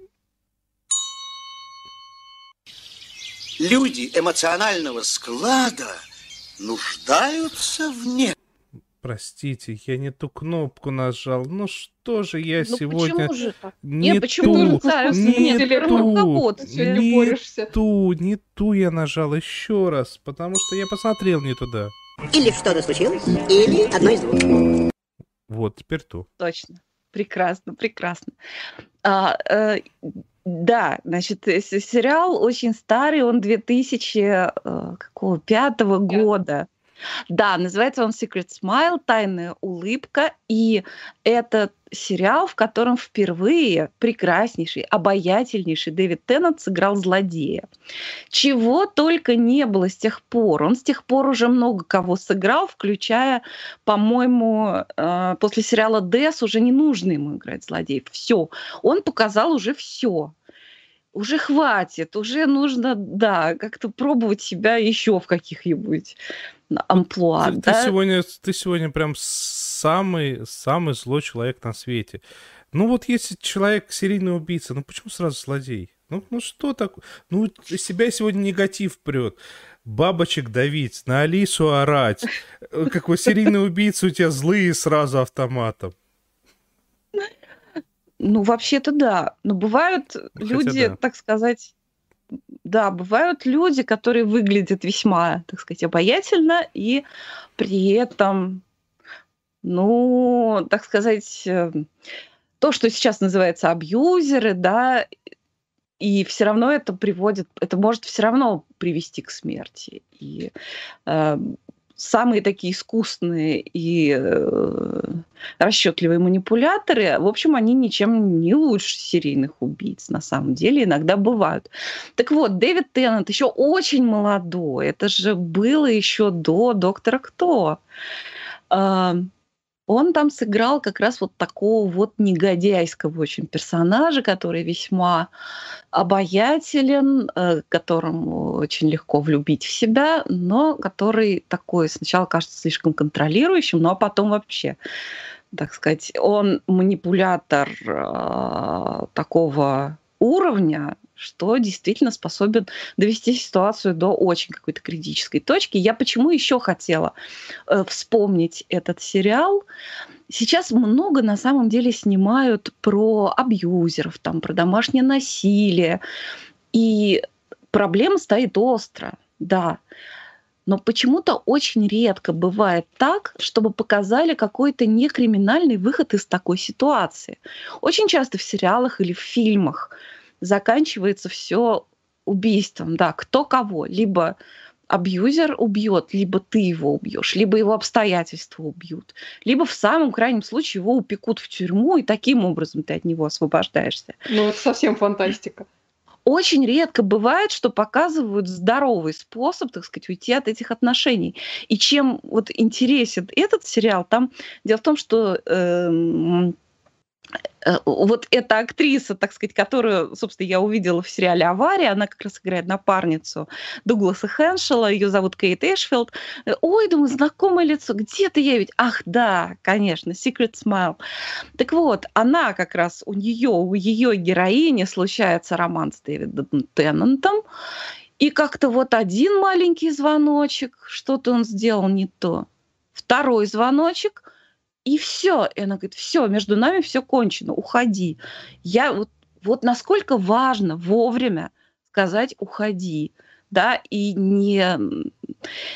Люди эмоционального склада нуждаются в ней. Простите, я не ту кнопку нажал. Ну что же я Ну сегодня... почему же так? Не Не, почему ту, же не мне ту, не борешься. ту, не ту я нажал еще раз, потому что я посмотрел не туда. Или что-то случилось, или одно из двух. Вот, теперь ту. Точно. Прекрасно, прекрасно. А, э, да, значит, э, сериал очень старый, он 2005 года. Да, называется он Secret Smile, тайная улыбка, и это сериал, в котором впервые прекраснейший, обаятельнейший Дэвид Теннант сыграл злодея. Чего только не было с тех пор. Он с тех пор уже много кого сыграл, включая, по-моему, э, после сериала Дэс уже не нужно ему играть злодеев. Все. Он показал уже все. Уже хватит, уже нужно, да, как-то пробовать себя еще в каких-нибудь амплуа. Ты, ты да? сегодня, ты сегодня прям самый, самый злой человек на свете. Ну вот если человек серийный убийца, ну почему сразу злодей? Ну, ну что такое? Ну, из себя сегодня негатив прет. Бабочек давить, на Алису орать. Э, Какой серийный убийца у тебя злые сразу автоматом. Ну, вообще-то да. Но бывают Хотя люди, да. так сказать, да, бывают люди, которые выглядят весьма, так сказать, обаятельно и при этом, ну, так сказать, э, то, что сейчас называется абьюзеры, да, и все равно это приводит, это может все равно привести к смерти. И э, самые такие искусные и э, расчетливые манипуляторы, в общем, они ничем не лучше серийных убийц на самом деле иногда бывают. Так вот, Дэвид Теннант еще очень молодой, это же было еще до Доктора Кто. А, Он там сыграл как раз вот такого вот негодяйского очень персонажа, который весьма обаятелен, э, которому очень легко влюбить в себя, но который такой сначала кажется слишком контролирующим, ну а потом вообще, так сказать, он манипулятор э, такого уровня, что действительно способен довести ситуацию до очень какой-то критической точки. Я почему еще хотела э, вспомнить этот сериал? Сейчас много на самом деле снимают про абьюзеров, там, про домашнее насилие. И проблема стоит остро, да. Но почему-то очень редко бывает так, чтобы показали какой-то некриминальный выход из такой ситуации. Очень часто в сериалах или в фильмах заканчивается все убийством, да, кто кого, либо абьюзер убьет, либо ты его убьешь, либо его обстоятельства убьют, либо в самом крайнем случае его упекут в тюрьму, и таким образом ты от него освобождаешься. Ну, это совсем фантастика. Очень редко бывает, что показывают здоровый способ, так сказать, уйти от этих отношений. И чем вот интересен этот сериал, там дело в том, что э, вот эта актриса, так сказать, которую, собственно, я увидела в сериале «Авария», она как раз играет напарницу Дугласа Хэншела, ее зовут Кейт Эшфилд. Э, Ой, думаю, знакомое лицо, где-то я ведь... Ах, да, конечно, Secret Smile. Так вот, она как раз, у нее, у ее героини случается роман с Дэвидом Теннантом, и как-то вот один маленький звоночек, что-то он сделал не то, второй звоночек — и все. И она говорит, все, между нами все кончено, уходи. Я вот, вот насколько важно вовремя сказать уходи, да, и не,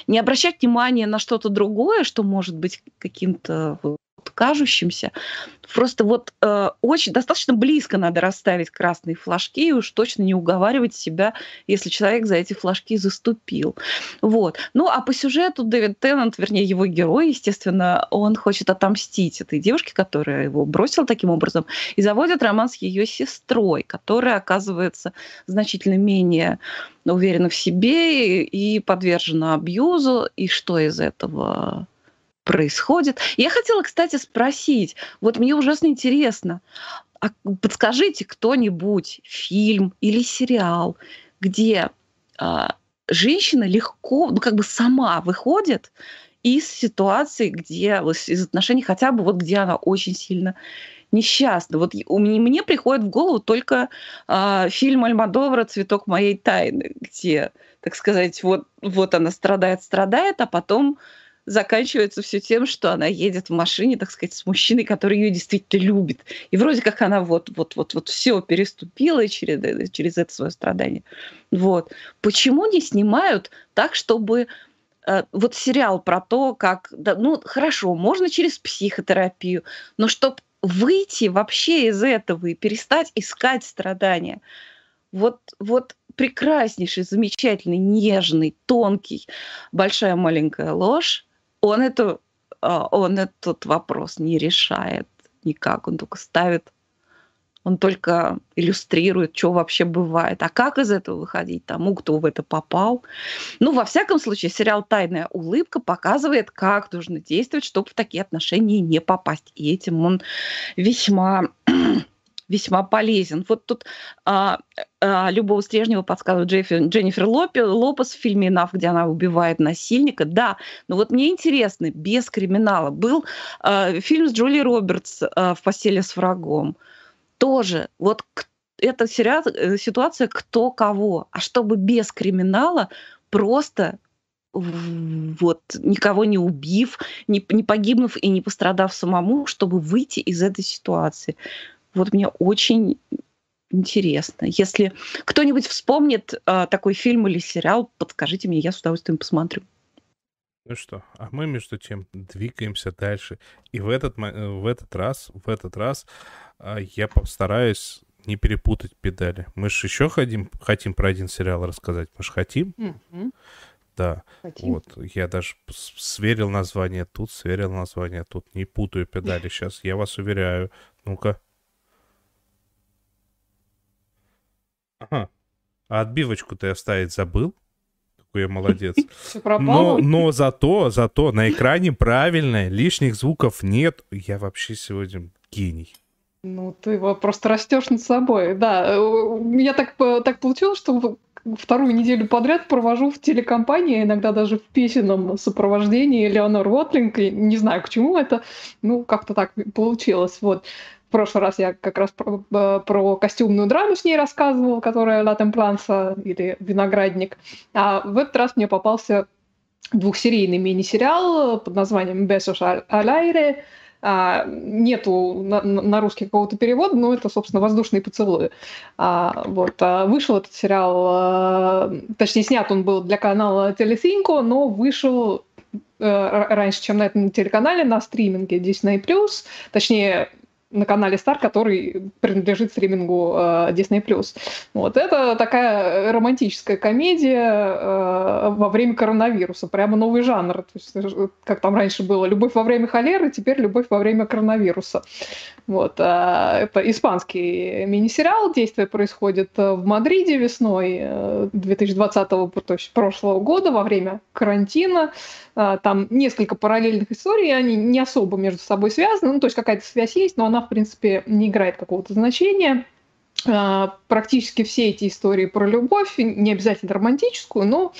не обращать внимания на что-то другое, что может быть каким-то вот кажущимся. Просто вот э, очень достаточно близко надо расставить красные флажки и уж точно не уговаривать себя, если человек за эти флажки заступил. Вот. Ну, а по сюжету Дэвид Теннант, вернее, его герой, естественно, он хочет отомстить этой девушке, которая его бросила таким образом, и заводит роман с ее сестрой, которая оказывается значительно менее уверена в себе и подвержена абьюзу. И что из этого происходит. Я хотела, кстати, спросить, вот мне ужасно интересно, а подскажите кто-нибудь фильм или сериал, где а, женщина легко, ну как бы сама выходит из ситуации, где из отношений хотя бы вот где она очень сильно несчастна. Вот у меня, мне приходит в голову только а, фильм Альмадовра «Цветок моей тайны», где, так сказать, вот, вот она страдает, страдает, а потом заканчивается все тем, что она едет в машине, так сказать, с мужчиной, который ее действительно любит. И вроде как она вот, вот, вот, вот все переступила через, э, через это свое страдание. Вот. Почему не снимают так, чтобы э, вот сериал про то, как, да, ну хорошо, можно через психотерапию, но чтобы выйти вообще из этого и перестать искать страдания. Вот, вот прекраснейший, замечательный, нежный, тонкий, большая маленькая ложь он, эту, а, он этот вопрос не решает никак, он только ставит, он только иллюстрирует, что вообще бывает. А как из этого выходить тому, кто в это попал? Ну, во всяком случае, сериал «Тайная улыбка» показывает, как нужно действовать, чтобы в такие отношения не попасть. И этим он весьма весьма полезен. Вот тут а, а, Любовь Стрежнева подсказывает Джеффи, Дженнифер Лопе, Лопес в фильме «Наф», где она убивает насильника. Да, но вот мне интересно, без криминала. Был а, фильм с Джули Робертс а, «В постели с врагом». Тоже вот это э, ситуация кто кого. А чтобы без криминала просто вот никого не убив, не, не погибнув и не пострадав самому, чтобы выйти из этой ситуации. Вот мне очень интересно. Если кто-нибудь вспомнит э, такой фильм или сериал, подскажите мне, я с удовольствием посмотрю. Ну что, а мы между тем двигаемся дальше. И в этот, э, в этот раз, в этот раз э, я постараюсь не перепутать педали. Мы же еще хотим, хотим про один сериал рассказать. Мы же хотим. Mm-hmm. Да. Хотим. Вот. Я даже сверил название тут, сверил название тут. Не путаю педали сейчас. Я вас уверяю. Ну-ка. Ага. А отбивочку ты оставить забыл? Какой я молодец. Но, но зато, зато на экране правильно, лишних звуков нет. Я вообще сегодня гений. Ну, ты его просто растешь над собой. Да, я так, так получилось, что вторую неделю подряд провожу в телекомпании, иногда даже в песенном сопровождении Леонор Уотлинг. Не знаю, к чему это, ну, как-то так получилось. Вот прошлый раз я как раз про, э, про костюмную драму с ней рассказывала, которая «Ла Темпланса» или «Виноградник». А в этот раз мне попался двухсерийный мини-сериал под названием «Бесуш Алайре». А, нету на, на русский какого-то перевода, но это, собственно, «Воздушные поцелуи». А, вот. А вышел этот сериал, а, точнее, снят он был для канала Телесинко, но вышел э, раньше, чем на этом телеканале, на стриминге Disney+. Точнее, на канале Star, который принадлежит стримингу э, Disney+. Вот. Это такая романтическая комедия э, во время коронавируса, прямо новый жанр. То есть, э, как там раньше было, любовь во время холеры, теперь любовь во время коронавируса. Вот. А, это испанский мини-сериал, действие происходит в Мадриде весной 2020 то есть прошлого года во время карантина. А, там несколько параллельных историй, они не особо между собой связаны, ну, то есть какая-то связь есть, но она, в принципе, не играет какого-то значения. А, практически все эти истории про любовь, не обязательно романтическую, но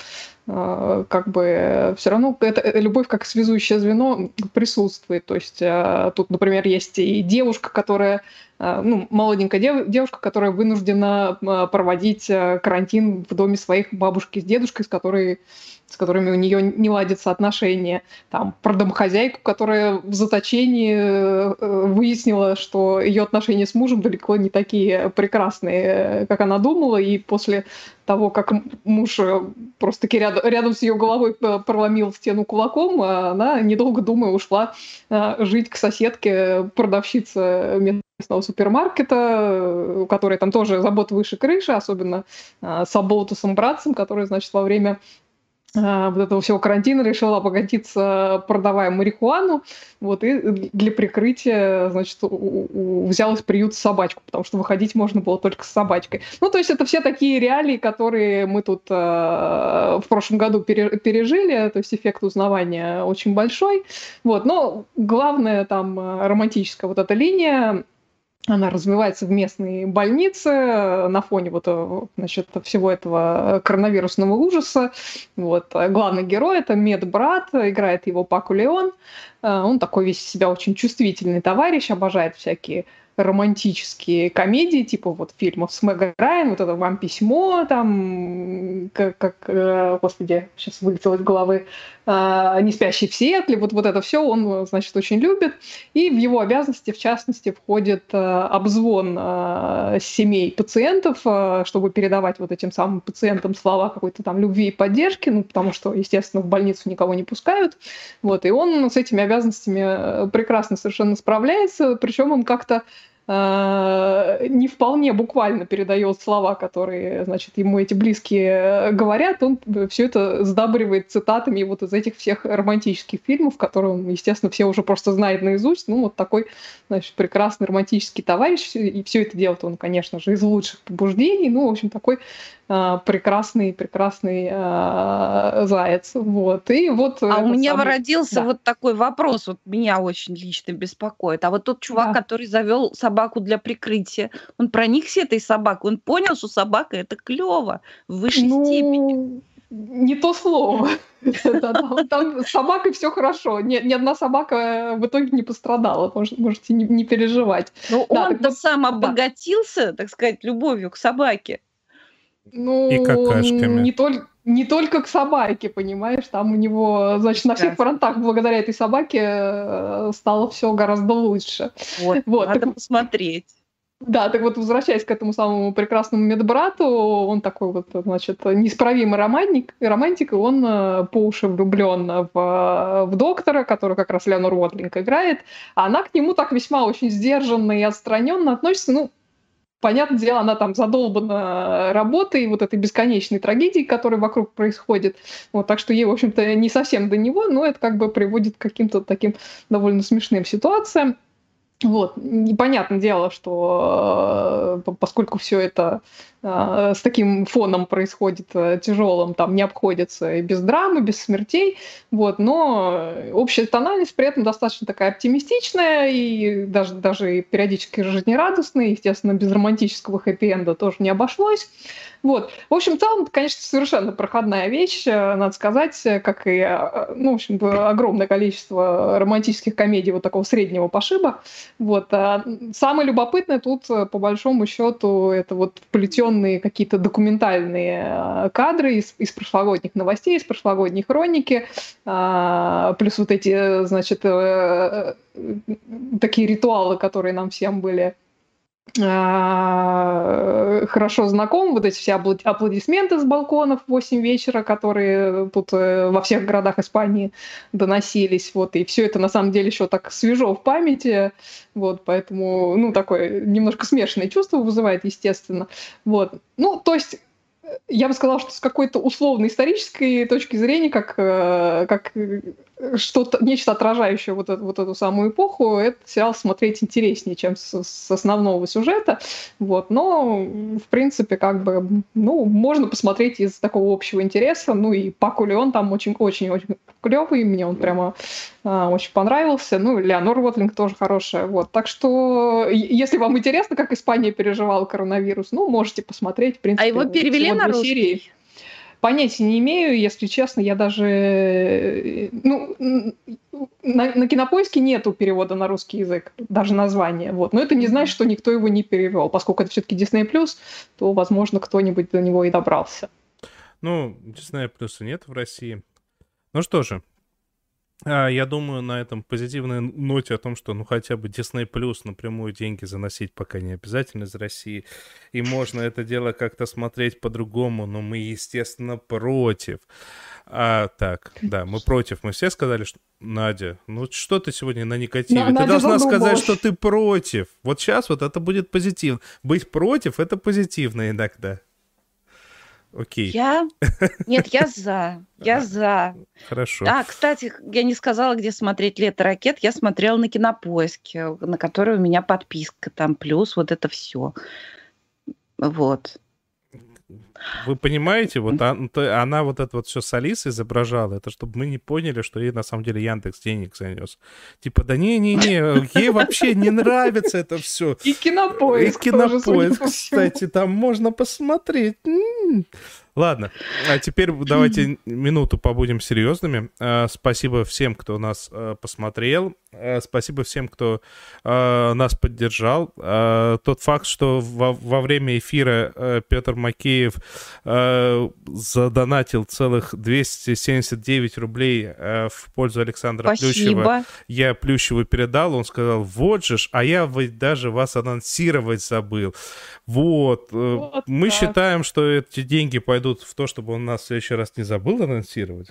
а, как бы все равно это, любовь как связующее звено присутствует. То есть тут, например, есть и девушка, которая ну, молоденькая дев, девушка, которая вынуждена проводить карантин в доме своих бабушки с дедушкой, с которой с которыми у нее не ладятся отношения, там, про домохозяйку, которая в заточении э, выяснила, что ее отношения с мужем далеко не такие прекрасные, как она думала, и после того, как муж э, просто-таки рядом, рядом с ее головой проломил стену кулаком, она, недолго думая, ушла э, жить к соседке, продавщице местного супермаркета, у которой там тоже забот выше крыши, особенно с Аболтусом братцем, который, значит, во время вот этого всего карантина решила обогатиться, продавая марихуану, вот, и для прикрытия, значит, взялась приют собачку, потому что выходить можно было только с собачкой. Ну, то есть это все такие реалии, которые мы тут э, в прошлом году пережили, то есть эффект узнавания очень большой, вот, но главное там э, романтическая вот эта линия, она развивается в местной больнице э, на фоне вот, э, значит, всего этого коронавирусного ужаса. Вот. Главный герой — это медбрат, играет его Паку Леон. Э, он такой весь себя очень чувствительный товарищ, обожает всякие романтические комедии, типа вот фильмов с Мэг Райан, вот это «Вам письмо», там, как, как э, господи, сейчас вылетело из головы, э, «Не спящий в Сиэтле», вот, вот это все он, значит, очень любит. И в его обязанности, в частности, входит э, обзвон семей пациентов, чтобы передавать вот этим самым пациентам слова какой-то там любви и поддержки, ну, потому что, естественно, в больницу никого не пускают. Вот, и он с этими обязанностями прекрасно совершенно справляется, причем он как-то не вполне буквально передает слова, которые, значит, ему эти близкие э, говорят, он все это сдабривает цитатами вот из этих всех романтических фильмов, которые он, естественно, все уже просто знает наизусть. Ну, вот такой, значит, прекрасный романтический товарищ, и все это делает он, конечно же, из лучших побуждений. Ну, в общем, такой а, прекрасный, прекрасный э, заяц. Вот. И вот а у меня самый... родился да. вот такой вопрос, вот меня очень лично беспокоит. А вот тот чувак, да. который завел собаку для прикрытия, он проникся этой собакой, он понял, что собака это клево в высшей ну... степени не то слово. Там с собакой все хорошо. Ни, ни одна собака в итоге не пострадала. Можете не, не переживать. Ну, он-то сам обогатился, так сказать, любовью к собаке. Ну, и какашками. Не, только не только к собаке, понимаешь, там у него, значит, на всех да. фронтах благодаря этой собаке э, стало все гораздо лучше. Вот, вот надо так, посмотреть. Да, так вот, возвращаясь к этому самому прекрасному медбрату, он такой вот, значит, неисправимый романтик, романтик и он э, по уши влюблен в, в доктора, который как раз Леонор Уотлинг играет, а она к нему так весьма очень сдержанно и отстраненно относится, ну, понятное дело, она там задолбана работой, вот этой бесконечной трагедией, которая вокруг происходит. Вот, так что ей, в общем-то, не совсем до него, но это как бы приводит к каким-то таким довольно смешным ситуациям. Вот. Непонятное дело, что э, поскольку все это с таким фоном происходит э, тяжелым, там не обходится и без драмы, без смертей, вот, но общая тональность при этом достаточно такая оптимистичная и даже, даже периодически жизнерадостная, естественно, без романтического хэппи-энда тоже не обошлось. Вот. В общем, в целом, это, конечно, совершенно проходная вещь, надо сказать, как и ну, в общем, огромное количество романтических комедий вот такого среднего пошиба. Вот. А самое любопытное тут, э, по большому счету, это вот вплетенные какие-то документальные э, кадры из, из прошлогодних новостей, из прошлогодней хроники, а, плюс вот эти, значит, э, такие ритуалы, которые нам всем были. а, хорошо знаком, вот эти все аплодисменты с балконов в 8 вечера, которые тут э, во всех городах Испании доносились, вот, и все это на самом деле еще так свежо в памяти, вот, поэтому, ну, такое немножко смешанное чувство вызывает, естественно, вот. Ну, то есть я бы сказала, что с какой-то условной исторической точки зрения, как, э, как что-то, нечто отражающее вот эту, вот эту самую эпоху, этот сериал смотреть интереснее, чем с, с основного сюжета. Вот. Но, в принципе, как бы, ну, можно посмотреть из такого общего интереса. Ну, и Паку Леон там очень-очень-очень клевый, мне он прямо а, очень понравился. Ну, Леонор Уотлинг тоже хорошая. Вот. Так что, если вам интересно, как Испания переживала коронавирус, ну, можете посмотреть, в принципе. А его перевели на русский? Серии. Понятия не имею, если честно, я даже... Э, ну, на, на кинопоиске нету перевода на русский язык, даже название. Вот. Но это не значит, что никто его не перевел. Поскольку это все-таки Disney+, то, возможно, кто-нибудь до него и добрался. Ну, Disney Plus нет в России. Ну что же, а, я думаю, на этом позитивной ноте о том, что ну хотя бы Disney Plus напрямую деньги заносить пока не обязательно из России. И можно это дело как-то смотреть по-другому, но мы, естественно, против. А, так, да, мы против. Мы все сказали, что Надя, ну что ты сегодня на негативе? Да, ты Надя должна сказать, что ты против. Вот сейчас вот это будет позитивно. Быть против — это позитивно иногда. Окей. Я? Нет, я за. Я за. Хорошо. А, кстати, я не сказала, где смотреть «Лето ракет». Я смотрела на Кинопоиске, на который у меня подписка там, плюс вот это все. Вот. Вы понимаете, вот она, она вот это вот все с Алисой изображала, это чтобы мы не поняли, что ей на самом деле Яндекс денег занес. Типа, да не-не-не, ей вообще не нравится это все. И кинопоиск. И кинопоиск, кстати, там можно посмотреть. Ладно, а теперь давайте минуту побудем серьезными. А, спасибо всем, кто нас а, посмотрел. А, спасибо всем, кто нас поддержал. Тот факт, что во, во время эфира Петр Макеев задонатил целых 279 рублей в пользу Александра Спасибо. Плющева. Я Плющеву передал, он сказал, вот же ж, а я даже вас анонсировать забыл. Вот. Э, вот Мы так. считаем, что эти деньги пойдут в то, чтобы он нас в следующий раз не забыл анонсировать.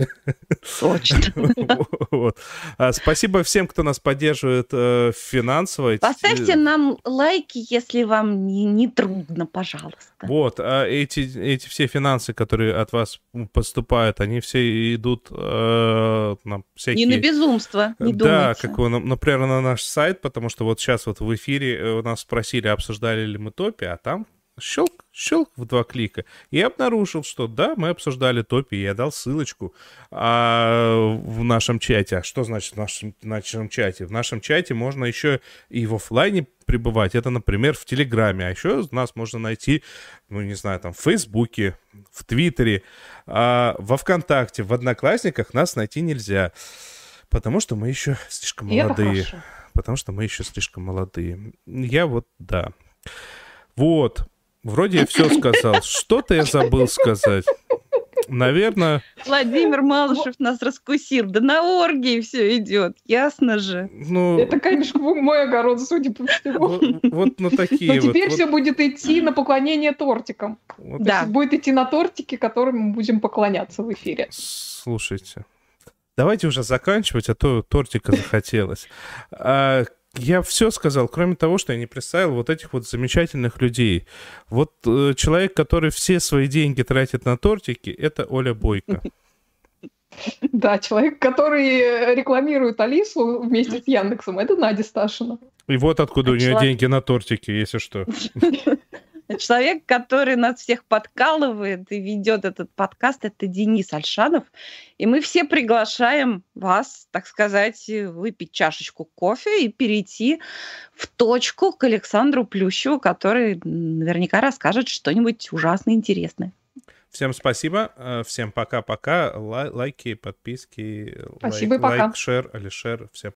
Точно. вот. а, спасибо всем, кто нас поддерживает э, финансово. Поставьте нам лайки, если вам не, не трудно, пожалуйста. Вот. А эти, эти все финансы, которые от вас поступают, они все идут э, на всякие... Не на безумство, не Да, как, например, на наш сайт, потому что вот сейчас вот в эфире э, нас спросили, обсуждали ли мы топи, а там щелк, щелк в два клика, и обнаружил, что да, мы обсуждали топи, я дал ссылочку а, в нашем чате. А что значит в нашем, в нашем чате? В нашем чате можно еще и в офлайне пребывать. Это, например, в Телеграме. А еще нас можно найти, ну, не знаю, там, в Фейсбуке, в Твиттере, а, во Вконтакте, в Одноклассниках нас найти нельзя. Потому что мы еще слишком молодые. Потому что мы еще слишком молодые. Я вот, да. Вот. Вроде я все сказал. Что-то я забыл сказать. Наверное... Владимир Малышев нас раскусил. Да на оргии все идет, ясно же. Ну... Это, конечно, мой огород, судя по всему. Вот, вот на такие Но теперь вот, все вот... будет идти на поклонение тортикам. Вот. Да. есть будет идти на тортики, которым мы будем поклоняться в эфире. Слушайте, давайте уже заканчивать, а то тортика захотелось. Я все сказал, кроме того, что я не представил вот этих вот замечательных людей. Вот э, человек, который все свои деньги тратит на тортики, это Оля Бойко. Да, человек, который рекламирует Алису вместе с Яндексом, это Надя Сташина. И вот откуда у нее деньги на тортики, если что. Человек, который нас всех подкалывает и ведет этот подкаст, это Денис Альшанов. И мы все приглашаем вас, так сказать, выпить чашечку кофе и перейти в точку к Александру Плющеву, который наверняка расскажет что-нибудь ужасно интересное. Всем спасибо, э, всем пока-пока, лайки, подписки, спасибо лайк, лайк, шер, Алишер, всем